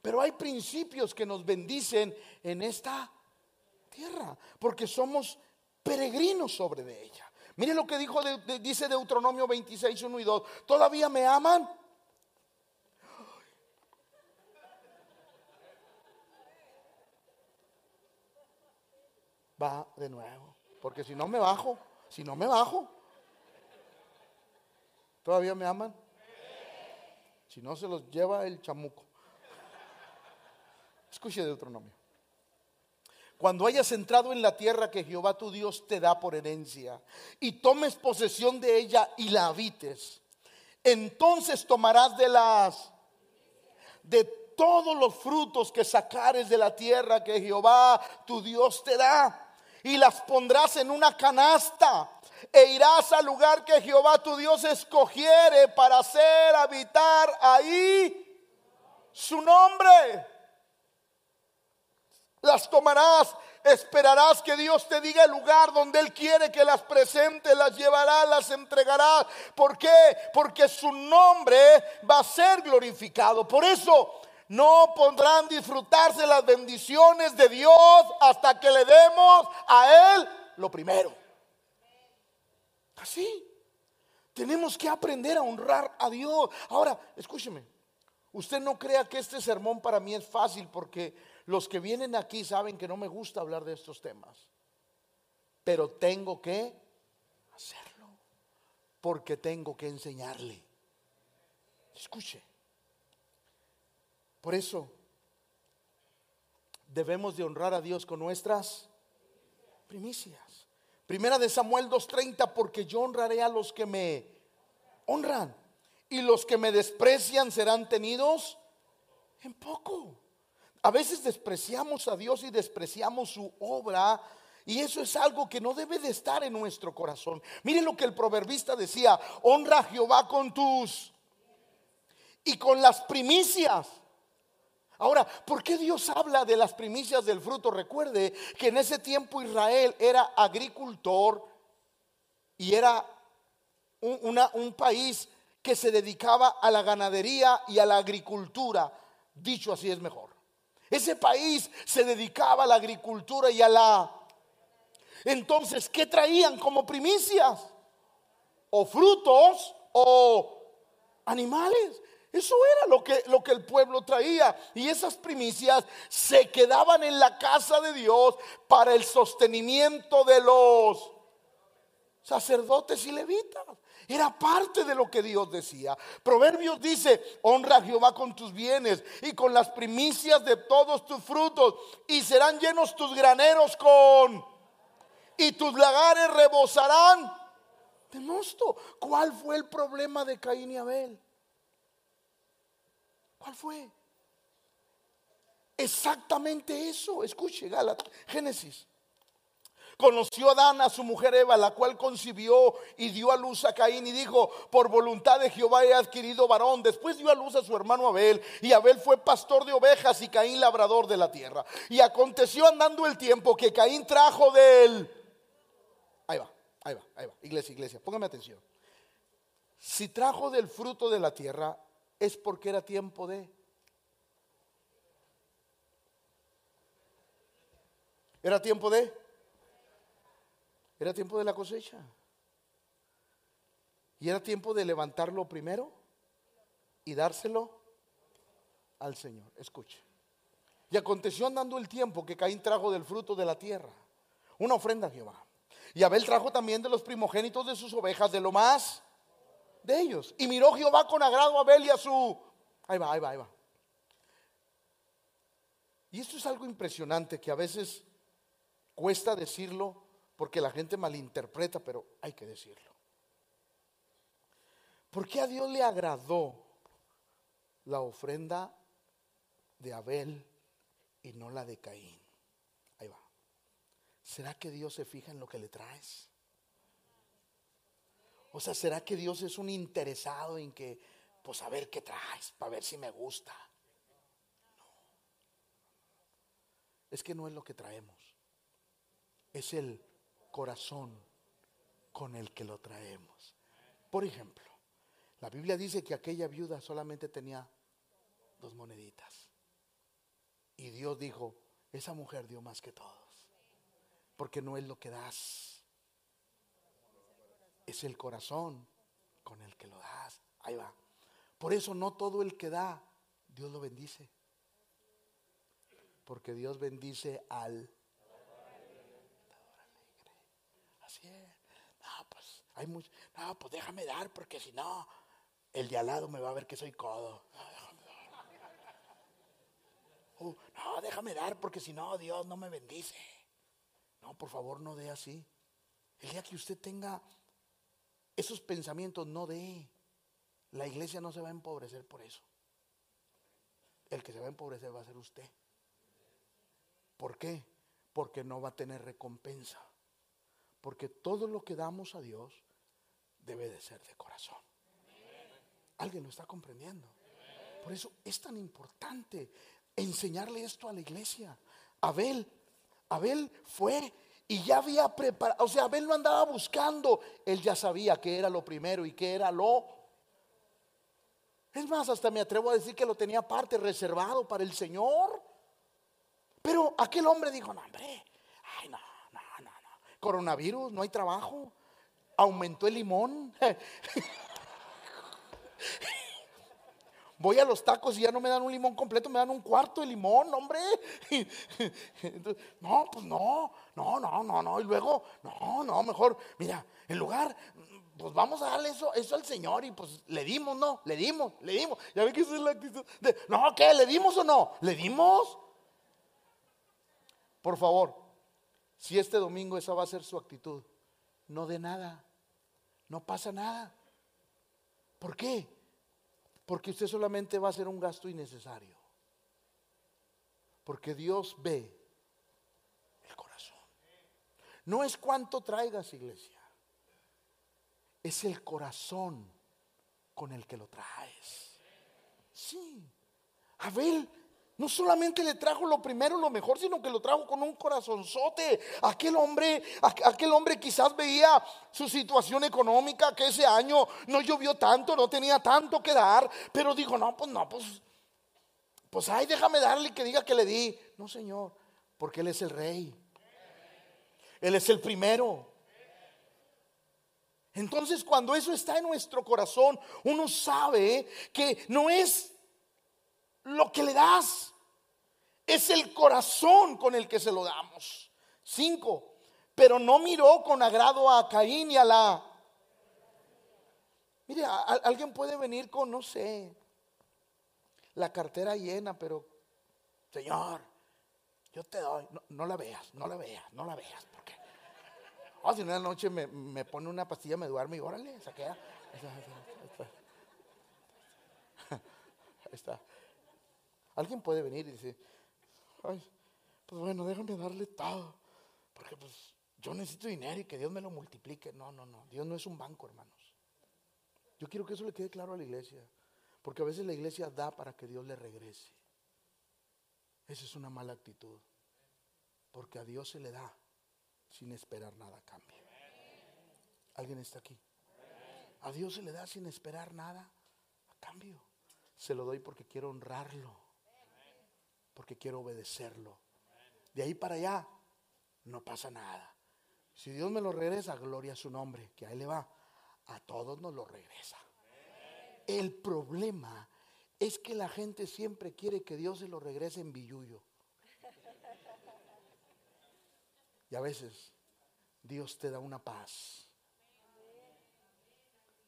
S1: Pero hay principios que nos bendicen en esta tierra, porque somos peregrinos sobre de ella. Mire lo que dijo, dice Deuteronomio 26, 1 y 2. ¿Todavía me aman? va de nuevo. Porque si no me bajo, si no me bajo, ¿todavía me aman? Si no, se los lleva el chamuco. Escuche Deuteronomio. Cuando hayas entrado en la tierra que Jehová tu Dios te da por herencia y tomes posesión de ella y la habites, entonces tomarás de las de todos los frutos que sacares de la tierra que Jehová tu Dios te da y las pondrás en una canasta e irás al lugar que Jehová tu Dios escogiere para hacer habitar ahí su nombre. Las tomarás, esperarás que Dios te diga el lugar donde Él quiere que las presente, las llevará, las entregará. ¿Por qué? Porque su nombre va a ser glorificado. Por eso no podrán disfrutarse las bendiciones de Dios hasta que le demos a Él lo primero. Así. Tenemos que aprender a honrar a Dios. Ahora, escúcheme. Usted no crea que este sermón para mí es fácil porque los que vienen aquí saben que no me gusta hablar de estos temas. Pero tengo que hacerlo porque tengo que enseñarle. Escuche. Por eso debemos de honrar a Dios con nuestras primicias. Primera de Samuel 2:30, porque yo honraré a los que me honran y los que me desprecian serán tenidos en poco. A veces despreciamos a Dios y despreciamos su obra y eso es algo que no debe de estar en nuestro corazón. Miren lo que el proverbista decía, honra a Jehová con tus y con las primicias. Ahora, ¿por qué Dios habla de las primicias del fruto? Recuerde que en ese tiempo Israel era agricultor y era un, un país que se dedicaba a la ganadería y a la agricultura. Dicho así es mejor. Ese país se dedicaba a la agricultura y a la... Entonces, ¿qué traían como primicias? O frutos o animales. Eso era lo que, lo que el pueblo traía. Y esas primicias se quedaban en la casa de Dios para el sostenimiento de los sacerdotes y levitas. Era parte de lo que Dios decía. Proverbios dice, honra a Jehová con tus bienes y con las primicias de todos tus frutos y serán llenos tus graneros con... y tus lagares rebosarán de mosto. ¿Cuál fue el problema de Caín y Abel? ¿Cuál fue? Exactamente eso. Escuche, Gálatas, Génesis. Conoció Adán a su mujer Eva, la cual concibió y dio a luz a Caín y dijo, por voluntad de Jehová he adquirido varón. Después dio a luz a su hermano Abel y Abel fue pastor de ovejas y Caín labrador de la tierra. Y aconteció andando el tiempo que Caín trajo del... Ahí va, ahí va, ahí va. Iglesia, iglesia, póngame atención. Si trajo del fruto de la tierra es porque era tiempo de... Era tiempo de... Era tiempo de la cosecha. Y era tiempo de levantarlo primero y dárselo al Señor. Escuche. Y aconteció andando el tiempo que Caín trajo del fruto de la tierra una ofrenda a Jehová. Y Abel trajo también de los primogénitos de sus ovejas, de lo más de ellos. Y miró Jehová con agrado a Abel y a su... Ahí va, ahí va, ahí va. Y esto es algo impresionante que a veces cuesta decirlo porque la gente malinterpreta, pero hay que decirlo. ¿Por qué a Dios le agradó la ofrenda de Abel y no la de Caín? Ahí va. ¿Será que Dios se fija en lo que le traes? O sea, ¿será que Dios es un interesado en que, pues a ver qué traes, para ver si me gusta? No. Es que no es lo que traemos. Es el corazón con el que lo traemos. Por ejemplo, la Biblia dice que aquella viuda solamente tenía dos moneditas. Y Dios dijo, esa mujer dio más que todos. Porque no es lo que das. Es el corazón con el que lo das. Ahí va. Por eso no todo el que da, Dios lo bendice. Porque Dios bendice al No, pues hay. No, pues déjame dar porque si no, el de al lado me va a ver que soy codo. Uh, no, déjame dar porque si no, Dios no me bendice. No, por favor, no dé así. El día que usted tenga esos pensamientos, no dé. La iglesia no se va a empobrecer por eso. El que se va a empobrecer va a ser usted. ¿Por qué? Porque no va a tener recompensa. Porque todo lo que damos a Dios debe de ser de corazón. ¿Alguien lo está comprendiendo? Por eso es tan importante enseñarle esto a la iglesia. Abel, Abel fue y ya había preparado, o sea, Abel lo andaba buscando, él ya sabía que era lo primero y que era lo... Es más, hasta me atrevo a decir que lo tenía parte reservado para el Señor. Pero aquel hombre dijo, no, hombre, no, Coronavirus, no hay trabajo. Aumentó el limón. Voy a los tacos y ya no me dan un limón completo, me dan un cuarto de limón, hombre. no, pues no, no, no, no, no. Y luego, no, no, mejor, mira, en lugar, pues vamos a darle eso, eso al Señor y pues le dimos, ¿no? Le dimos, le dimos. Ya ve que esa es la actitud de, no, ¿qué? ¿Le dimos o no? ¿Le dimos? Por favor, si este domingo esa va a ser su actitud, no de nada, no pasa nada. ¿Por qué? Porque usted solamente va a ser un gasto innecesario. Porque Dios ve el corazón. No es cuánto traigas, iglesia. Es el corazón con el que lo traes. Sí. Abel no solamente le trajo lo primero, lo mejor, sino que lo trajo con un corazonzote. Aquel hombre, aquel hombre quizás veía su situación económica, que ese año no llovió tanto, no tenía tanto que dar, pero dijo, no, pues no, pues, pues ay, déjame darle que diga que le di. No, Señor, porque Él es el rey. Él es el primero. Entonces cuando eso está en nuestro corazón, uno sabe que no es lo que le das. Es el corazón con el que se lo damos. Cinco. Pero no miró con agrado a Caín y a la... Mire, alguien puede venir con, no sé, la cartera llena, pero, Señor, yo te doy. No, la veas, no la veas, no la veas. Porque, oh, si una noche me, me, pone una pastilla, me duerme y órale, saquea. Ahí está. Alguien puede venir y decir, ay, pues bueno, déjame darle todo, porque pues yo necesito dinero y que Dios me lo multiplique. No, no, no, Dios no es un banco, hermanos. Yo quiero que eso le quede claro a la iglesia, porque a veces la iglesia da para que Dios le regrese. Esa es una mala actitud, porque a Dios se le da sin esperar nada a cambio. ¿Alguien está aquí? A Dios se le da sin esperar nada a cambio. Se lo doy porque quiero honrarlo porque quiero obedecerlo. De ahí para allá no pasa nada. Si Dios me lo regresa, gloria a su nombre, que ahí le va. A todos nos lo regresa. El problema es que la gente siempre quiere que Dios se lo regrese en billullo. Y a veces Dios te da una paz.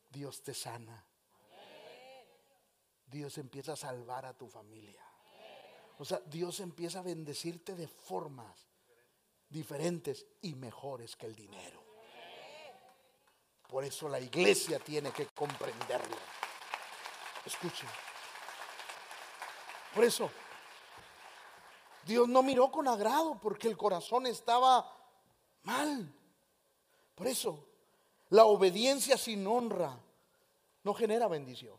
S1: Dios te sana. Dios empieza a salvar a tu familia. O sea, Dios empieza a bendecirte de formas diferentes y mejores que el dinero. Por eso la iglesia tiene que comprenderlo. Escuchen. Por eso, Dios no miró con agrado porque el corazón estaba mal. Por eso, la obediencia sin honra no genera bendición.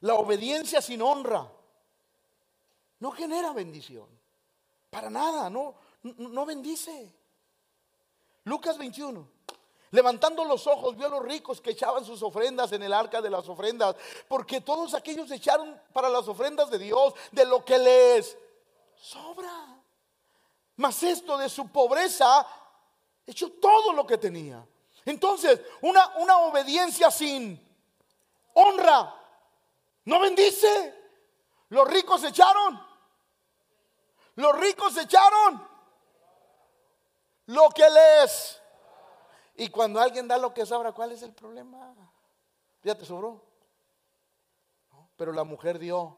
S1: La obediencia sin honra no genera bendición. Para nada, no, no bendice. Lucas 21. Levantando los ojos, vio a los ricos que echaban sus ofrendas en el arca de las ofrendas, porque todos aquellos echaron para las ofrendas de Dios de lo que les sobra. Mas esto de su pobreza echó todo lo que tenía. Entonces, una, una obediencia sin honra no bendice. Los ricos echaron los ricos echaron lo que les. Y cuando alguien da lo que sobra, ¿cuál es el problema? Ya te sobró. Pero la mujer dio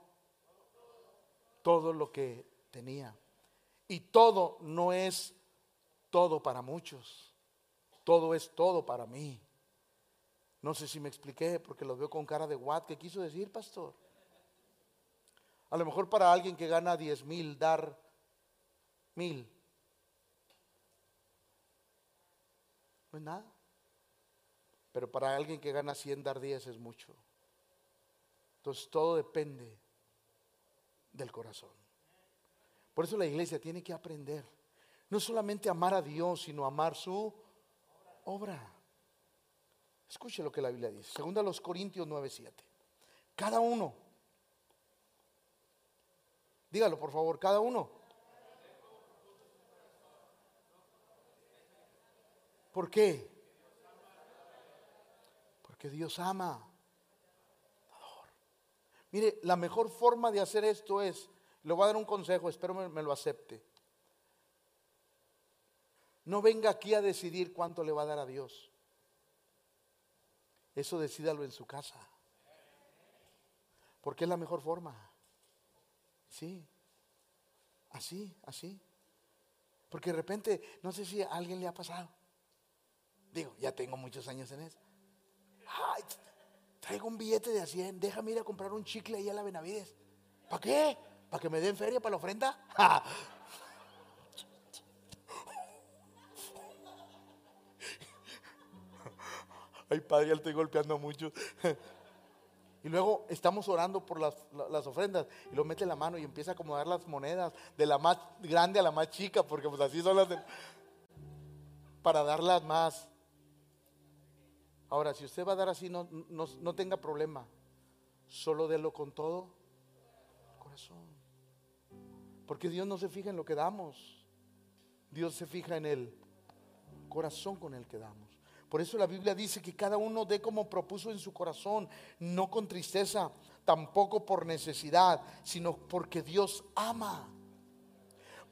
S1: todo lo que tenía. Y todo no es todo para muchos. Todo es todo para mí. No sé si me expliqué porque lo veo con cara de what. ¿Qué quiso decir, pastor? A lo mejor para alguien que gana 10 mil dar mil. No es nada. Pero para alguien que gana 100, dar 10 es mucho. Entonces todo depende del corazón. Por eso la iglesia tiene que aprender. No solamente amar a Dios, sino amar su obra. Escuche lo que la Biblia dice. Segunda los Corintios 9:7. Cada uno. Dígalo por favor, cada uno ¿Por qué? Porque Dios ama. Mire, la mejor forma de hacer esto es, le voy a dar un consejo, espero me, me lo acepte. No venga aquí a decidir cuánto le va a dar a Dios. Eso decídalo en su casa. Porque es la mejor forma. Sí. Así, así. Porque de repente, no sé si a alguien le ha pasado. Digo, ya tengo muchos años en eso. Ay, traigo un billete de 100, déjame ir a comprar un chicle ahí a la Benavides. ¿Para qué? ¿Para que me den feria para la ofrenda? Ay, padre, ya estoy golpeando mucho. Y luego estamos orando por las, las, ofrendas y lo mete la mano y empieza a acomodar las monedas de la más grande a la más chica, porque pues así son las de, para darlas más. Ahora, si usted va a dar así, no, no, no tenga problema. Solo délo con todo corazón. Porque Dios no se fija en lo que damos. Dios se fija en el corazón con el que damos. Por eso la Biblia dice que cada uno dé como propuso en su corazón, no con tristeza, tampoco por necesidad, sino porque Dios ama.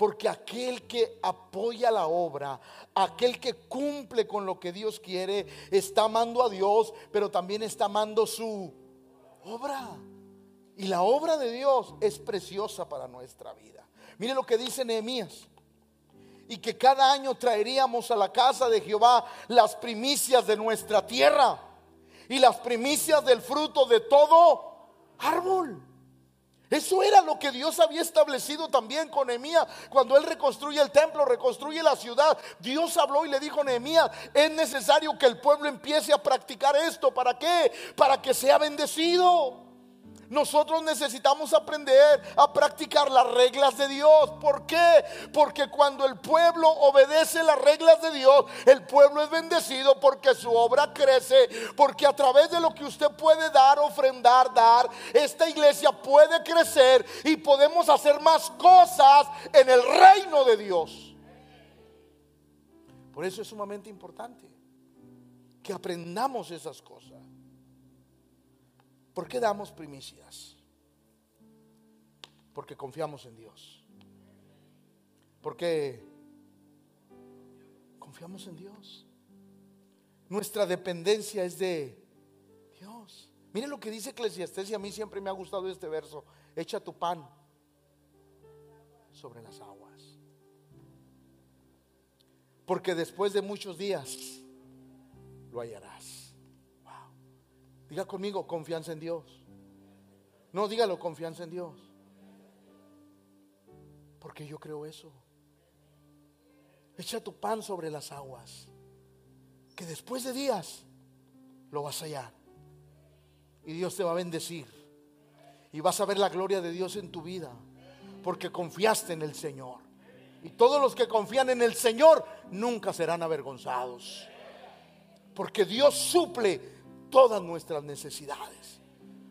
S1: Porque aquel que apoya la obra, aquel que cumple con lo que Dios quiere, está amando a Dios, pero también está amando su obra. Y la obra de Dios es preciosa para nuestra vida. Mire lo que dice Nehemías y que cada año traeríamos a la casa de Jehová las primicias de nuestra tierra y las primicias del fruto de todo árbol. Eso era lo que Dios había establecido también con Nehemías. Cuando él reconstruye el templo, reconstruye la ciudad, Dios habló y le dijo a Nehemías, es necesario que el pueblo empiece a practicar esto. ¿Para qué? Para que sea bendecido. Nosotros necesitamos aprender a practicar las reglas de Dios. ¿Por qué? Porque cuando el pueblo obedece las reglas de Dios, el pueblo es bendecido porque su obra crece, porque a través de lo que usted puede dar, ofrendar, dar, esta iglesia puede crecer y podemos hacer más cosas en el reino de Dios. Por eso es sumamente importante que aprendamos esas cosas. ¿Por qué damos primicias? Porque confiamos en Dios. Porque confiamos en Dios. Nuestra dependencia es de Dios. Miren lo que dice Eclesiastés y a mí siempre me ha gustado este verso. Echa tu pan sobre las aguas. Porque después de muchos días lo hallarás. Diga conmigo, confianza en Dios. No, dígalo, confianza en Dios. Porque yo creo eso. Echa tu pan sobre las aguas. Que después de días lo vas a hallar. Y Dios te va a bendecir. Y vas a ver la gloria de Dios en tu vida. Porque confiaste en el Señor. Y todos los que confían en el Señor nunca serán avergonzados. Porque Dios suple todas nuestras necesidades.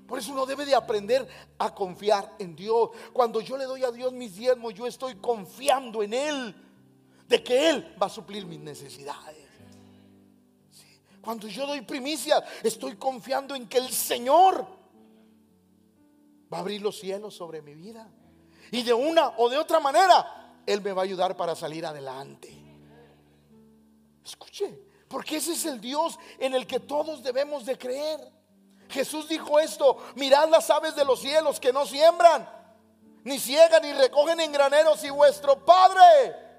S1: Por eso uno debe de aprender a confiar en Dios. Cuando yo le doy a Dios mis diezmos, yo estoy confiando en Él, de que Él va a suplir mis necesidades. Cuando yo doy primicias, estoy confiando en que el Señor va a abrir los cielos sobre mi vida. Y de una o de otra manera, Él me va a ayudar para salir adelante. Escuche, porque ese es el Dios en el que todos debemos de creer. Jesús dijo esto, mirad las aves de los cielos que no siembran, ni ciegan, ni recogen en graneros, y vuestro Padre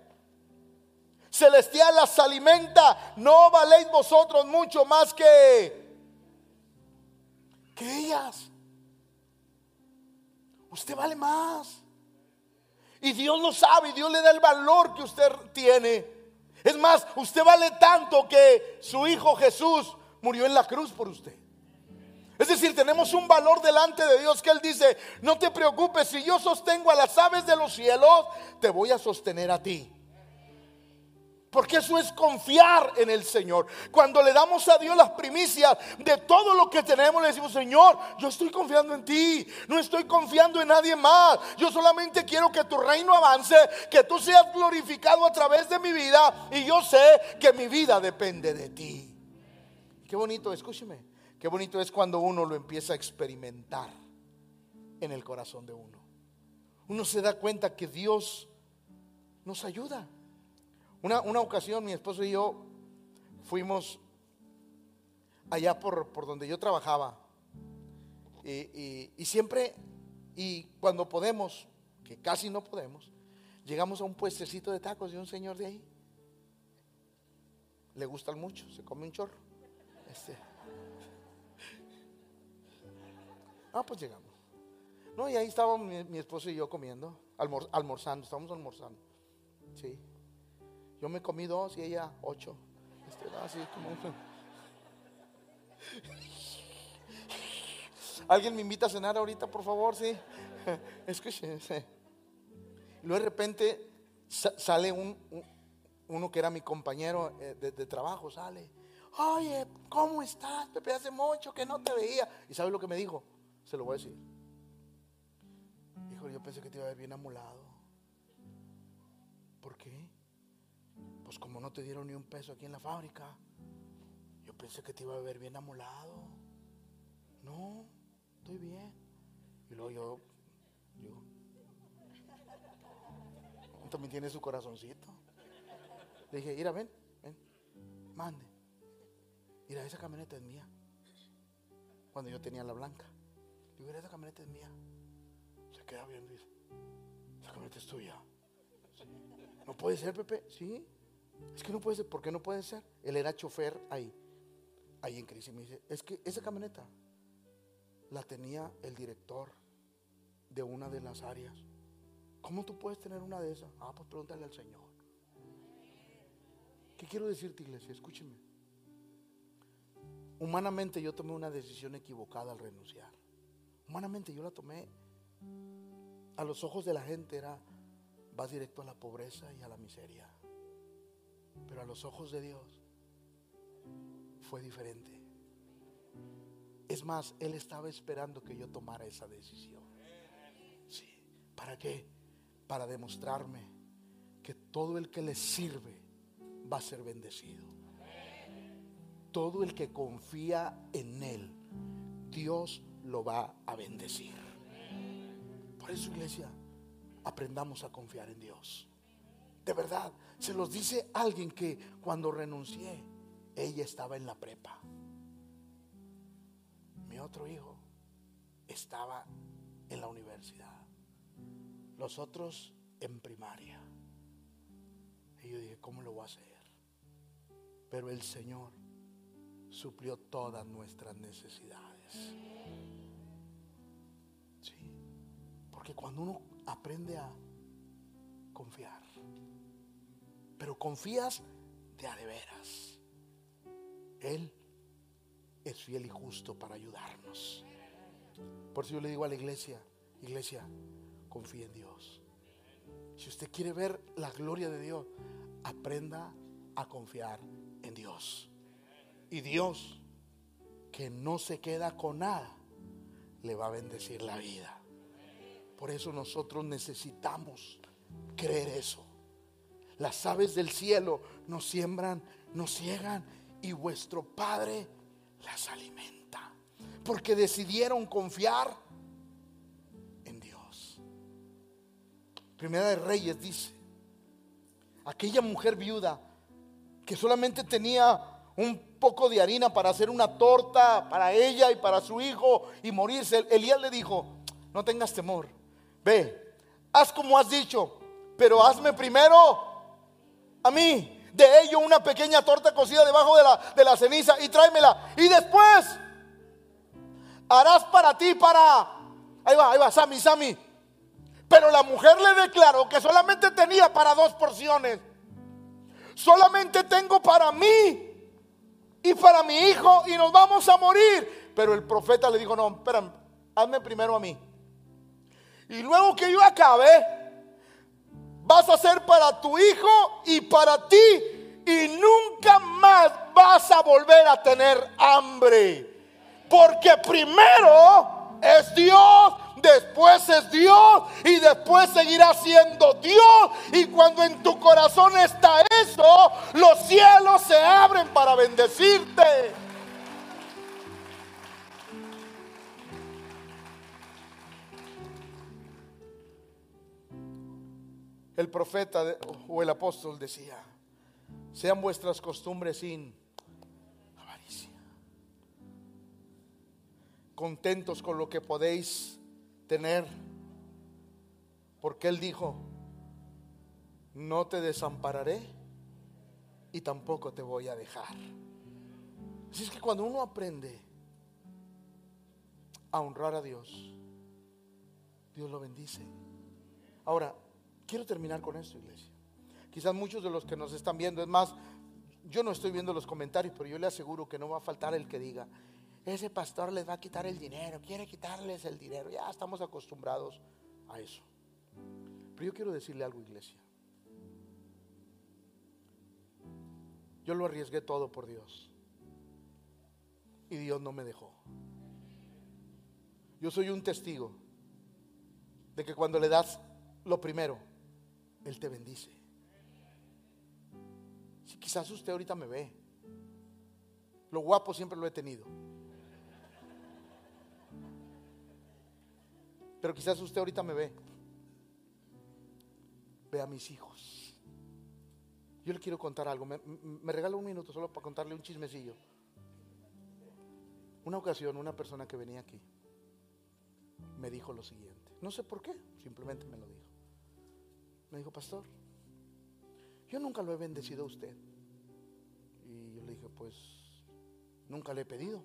S1: celestial las alimenta. No valéis vosotros mucho más que, que ellas. Usted vale más. Y Dios lo sabe, y Dios le da el valor que usted tiene. Es más, usted vale tanto que su Hijo Jesús murió en la cruz por usted. Es decir, tenemos un valor delante de Dios que Él dice, no te preocupes, si yo sostengo a las aves de los cielos, te voy a sostener a ti. Porque eso es confiar en el Señor. Cuando le damos a Dios las primicias de todo lo que tenemos, le decimos, Señor, yo estoy confiando en ti. No estoy confiando en nadie más. Yo solamente quiero que tu reino avance, que tú seas glorificado a través de mi vida. Y yo sé que mi vida depende de ti. Qué bonito, escúcheme. Qué bonito es cuando uno lo empieza a experimentar en el corazón de uno. Uno se da cuenta que Dios nos ayuda. Una, ocasión mi esposo y yo fuimos allá por, por donde yo trabajaba. Y, siempre, y cuando podemos, que casi no podemos, llegamos a un puestecito de tacos de un señor de ahí. Le gustan mucho, se come un chorro. Este. Ah, pues llegamos. No, y ahí estábamos mi, esposo y yo comiendo, almorzando, estábamos almorzando. Sí. Yo me comí dos y ella ocho. Este, así como... ¿Alguien me invita a cenar ahorita, por favor? Sí. Escúchense. Luego de repente sale un, uno que era mi compañero eh, de, trabajo, sale. Oye, ¿cómo estás, Pepe? Hace mucho que no te veía. ¿Y sabes lo que me dijo? Se lo voy a decir. Hijo, yo pensé que te iba a ver bien amolado. ¿Por qué? Pues como no te dieron ni un peso aquí en la fábrica, yo pensé que te iba a ver bien amolado. No, estoy bien. Y luego yo, yo, también tiene su corazoncito. Le dije, mira, ven, ven, mande. Mira, esa camioneta es mía. Cuando yo tenía la blanca. Digo, mira, esa camioneta es mía. Se queda viendo y dice, esa camioneta es tuya. No puede ser, Pepe. Sí. Es que no puede ser. ¿Por qué no puede ser? Él era chofer ahí. Ahí en crisis. Me dice, es que esa camioneta la tenía el director de una de las áreas. ¿Cómo tú puedes tener una de esas? Ah, pues pregúntale al Señor. ¿Qué quiero decirte, iglesia? Escúcheme. Humanamente yo tomé una decisión equivocada al renunciar. Humanamente yo la tomé. A los ojos de la gente era, vas directo a la pobreza y a la miseria. Pero a los ojos de Dios fue diferente. Es más, Él estaba esperando que yo tomara esa decisión. Sí. ¿Para qué? Para demostrarme que todo el que le sirve va a ser bendecido. Todo el que confía en Él, Dios lo va a bendecir. Por eso, iglesia, aprendamos a confiar en Dios. De verdad, se los dice alguien que cuando renuncié, ella estaba en la prepa. Mi otro hijo estaba en la universidad. Los otros en primaria. Y yo dije, ¿cómo lo voy a hacer? Pero el Señor suplió todas nuestras necesidades. Sí. Porque cuando uno aprende a confiar, pero confías de a de veras, Él es fiel y justo para ayudarnos. Por eso yo le digo a la iglesia, iglesia, confía en Dios. Si usted quiere ver la gloria de Dios, aprenda a confiar en Dios. Y Dios, que no se queda con nada, le va a bendecir la vida. Por eso nosotros necesitamos creer eso. Las aves del cielo nos siembran, nos ciegan y vuestro Padre las alimenta. Porque decidieron confiar en Dios. Primera de Reyes dice, aquella mujer viuda que solamente tenía un poco de harina para hacer una torta para ella y para su hijo y morirse. Elías le dijo, no tengas temor, ve, haz como has dicho, pero hazme primero a mí de ello una pequeña torta cocida debajo de la, de ceniza y tráemela. Y después harás para ti, para... Ahí va, ahí va, Sammy, Sammy. Pero la mujer le declaró que solamente tenía para dos porciones. Solamente tengo para mí y para mi hijo y nos vamos a morir. Pero el profeta le dijo, no, espera, hazme primero a mí. Y luego que yo acabe, vas a ser para tu hijo y para ti y nunca más vas a volver a tener hambre. Porque primero es Dios, después es Dios y después seguirá siendo Dios. Y cuando en tu corazón está eso, los cielos se abren para bendecirte. El profeta o el apóstol decía, sean vuestras costumbres sin avaricia, contentos con lo que podéis tener, porque él dijo, no te desampararé y tampoco te voy a dejar. Así es que cuando uno aprende a honrar a Dios, Dios lo bendice. Ahora, Quiero terminar con esto, iglesia. Quizás muchos de los que nos están viendo, es más, yo no estoy viendo los comentarios, pero yo le aseguro que no va a faltar el que diga, ese pastor les va a quitar el dinero, quiere quitarles el dinero. Ya estamos acostumbrados a eso. Pero yo quiero decirle algo, iglesia. Yo lo arriesgué todo por Dios. Y Dios no me dejó. Yo soy un testigo de que cuando le das lo primero, Él te bendice. Si quizás usted ahorita me ve, lo guapo siempre lo he tenido. Pero quizás usted ahorita me ve. Ve a mis hijos. Yo le quiero contar algo. Me, me regala un minuto solo para contarle un chismecillo. Una ocasión, una persona que venía aquí me dijo lo siguiente. No sé por qué, simplemente me lo dijo. Me dijo, pastor, yo nunca lo he bendecido a usted. Y yo le dije, pues nunca le he pedido.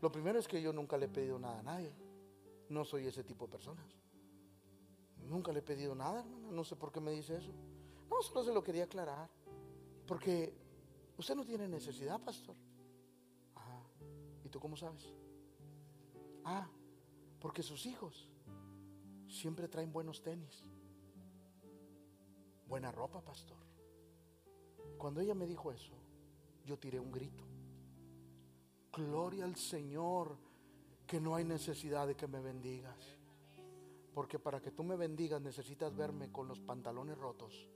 S1: Lo primero es que yo nunca le he pedido nada a nadie. No soy ese tipo de personas. Nunca le he pedido nada, hermana. No sé por qué me dice eso. No, solo se lo quería aclarar. Porque usted no tiene necesidad, pastor. Ajá. ¿Y tú cómo sabes? Ah, porque sus hijos siempre traen buenos tenis. Buena ropa, pastor. Cuando ella me dijo eso, yo tiré un grito. Gloria al Señor, que no hay necesidad de que me bendigas. Porque para que tú me bendigas necesitas verme con los pantalones rotos,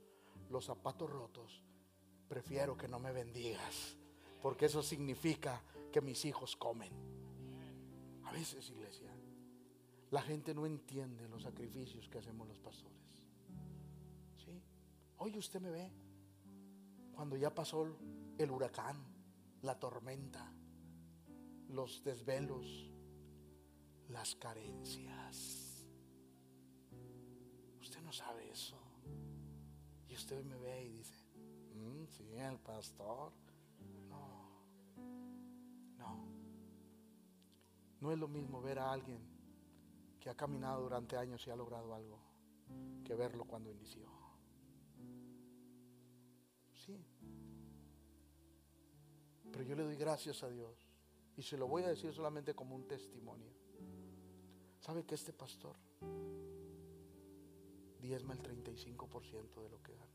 S1: los zapatos rotos. Prefiero que no me bendigas, porque eso significa que mis hijos comen. A veces, iglesia, la gente no entiende los sacrificios que hacemos los pastores. Hoy usted me ve cuando ya pasó el huracán, la tormenta, los desvelos, las carencias. Usted no sabe eso. Y usted me ve y dice, mm, sí, el pastor. No, no. No es lo mismo ver a alguien que ha caminado durante años y ha logrado algo, que verlo cuando inició. Sí. Pero yo le doy gracias a Dios y se lo voy a decir solamente como un testimonio. ¿Sabe que este pastor diezma el 35% de lo que gano?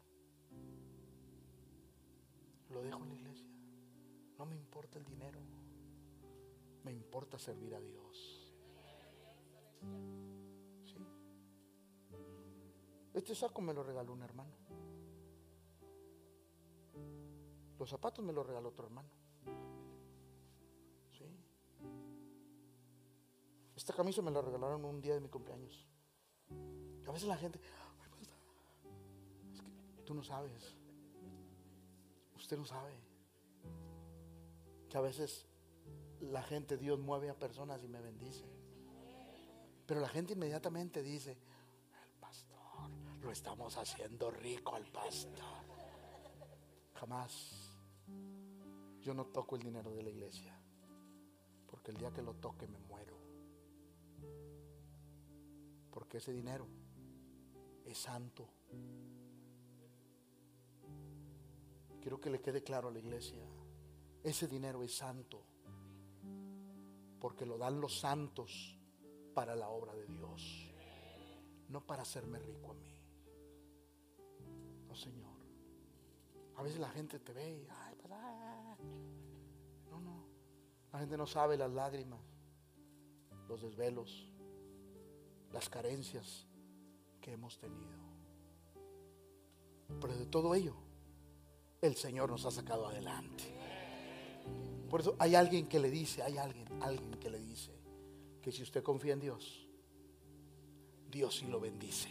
S1: Lo dejo en la iglesia. No me importa el dinero. Me importa servir a Dios. ¿Sí? Este saco me lo regaló un hermano. Los zapatos me los regaló otro hermano. ¿Sí? Esta camisa me la regalaron un día de mi cumpleaños. a veces la gente, es que tú no sabes. Usted no sabe. Que a veces la gente, Dios mueve a personas y me bendice. Pero la gente inmediatamente dice, el pastor, lo estamos haciendo rico al pastor. Jamás. Yo no toco el dinero de la iglesia. Porque el día que lo toque me muero. Porque ese dinero es santo. Quiero que le quede claro a la iglesia. Ese dinero es santo. Porque lo dan los santos para la obra de Dios, no para hacerme rico a mí. No, Señor. A veces la gente te ve y, ay, pues, ah". no, no. La gente no sabe las lágrimas, los desvelos, las carencias que hemos tenido. Pero de todo ello, el Señor nos ha sacado adelante. Por eso hay alguien que le dice, hay alguien, alguien que le dice, que si usted confía en Dios, Dios sí lo bendice.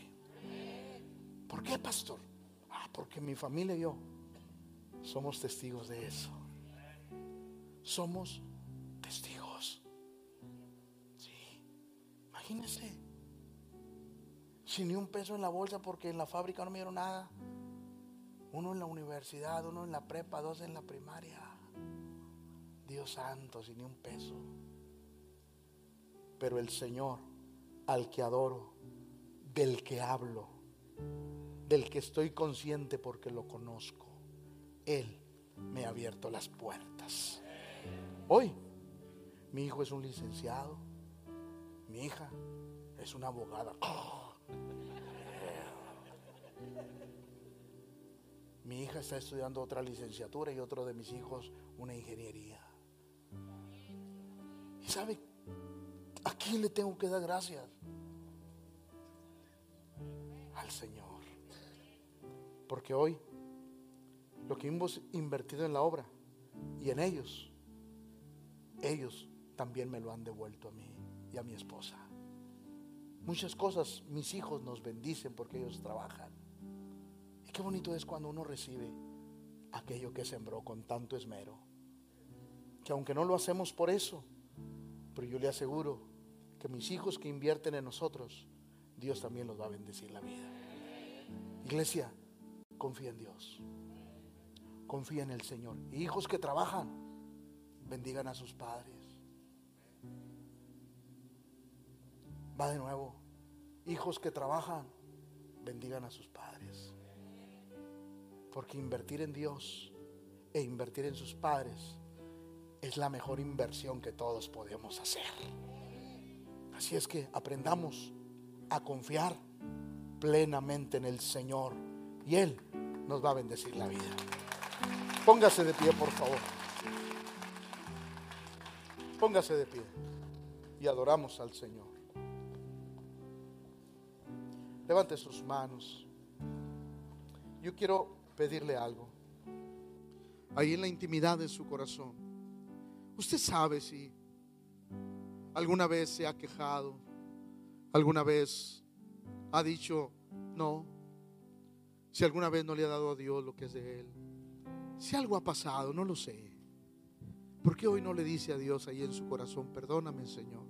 S1: ¿Por qué, pastor? Ah, porque mi familia y yo somos testigos de eso. Somos testigos. Sí, imagínese. Sin ni un peso en la bolsa porque en la fábrica no me dieron nada. Uno en la universidad, uno en la prepa, dos en la primaria. Dios santo, sin ni un peso. Pero el Señor al que adoro, del que hablo, del que estoy consciente porque lo conozco, Él me ha abierto las puertas. Hoy Mi hijo es un licenciado. Mi hija es una abogada. Mi hija está estudiando otra licenciatura y otro de mis hijos una ingeniería. ¿Y sabe a quién le tengo que dar gracias? Al Señor. Porque hoy lo que hemos invertido en la obra y en ellos, ellos también me lo han devuelto a mí y a mi esposa. Muchas cosas mis hijos nos bendicen porque ellos trabajan. Y qué bonito es cuando uno recibe aquello que sembró con tanto esmero. Que aunque no lo hacemos por eso, pero yo le aseguro que mis hijos que invierten en nosotros, Dios también los va a bendecir la vida. Iglesia, confía en Dios. Confía en el Señor. Y hijos que trabajan, bendigan a sus padres. Va de nuevo. Hijos que trabajan, bendigan a sus padres. Porque invertir en Dios e invertir en sus padres es la mejor inversión que todos podemos hacer. Así es que aprendamos a confiar plenamente en el Señor y Él nos va a bendecir la vida. Póngase de pie, por favor. Póngase de pie y adoramos al Señor. Levante sus manos. Yo quiero pedirle algo. Ahí en la intimidad de su corazón. Usted sabe si alguna vez se ha quejado, alguna vez ha dicho no, si alguna vez no le ha dado a Dios lo que es de Él, si algo ha pasado, no lo sé. ¿Por qué hoy no le dice a Dios ahí en su corazón, perdóname Señor?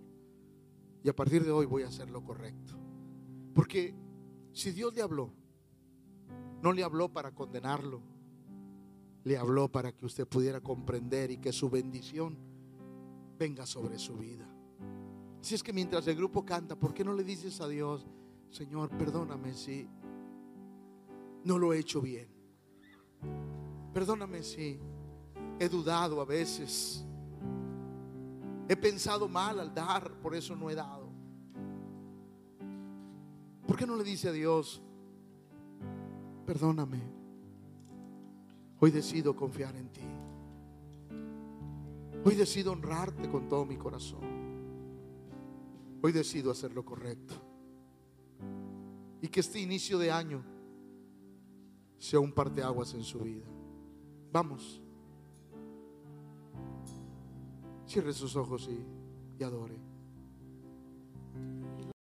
S1: Y a partir de hoy voy a hacer lo correcto. Porque si Dios le habló, no le habló para condenarlo, le habló para que usted pudiera comprender y que su bendición venga sobre su vida. Si es que mientras el grupo canta, ¿por qué no le dices a Dios, Señor, perdóname si no lo he hecho bien? Perdóname si he dudado a veces. He pensado mal al dar, por eso no he dado. ¿Por qué no le dice a Dios, perdóname? Hoy decido confiar en ti. Hoy decido honrarte con todo mi corazón. Hoy decido hacer lo correcto. Y que este inicio de año sea un parteaguas en su vida. Vamos. Cierre sus ojos y, y adore.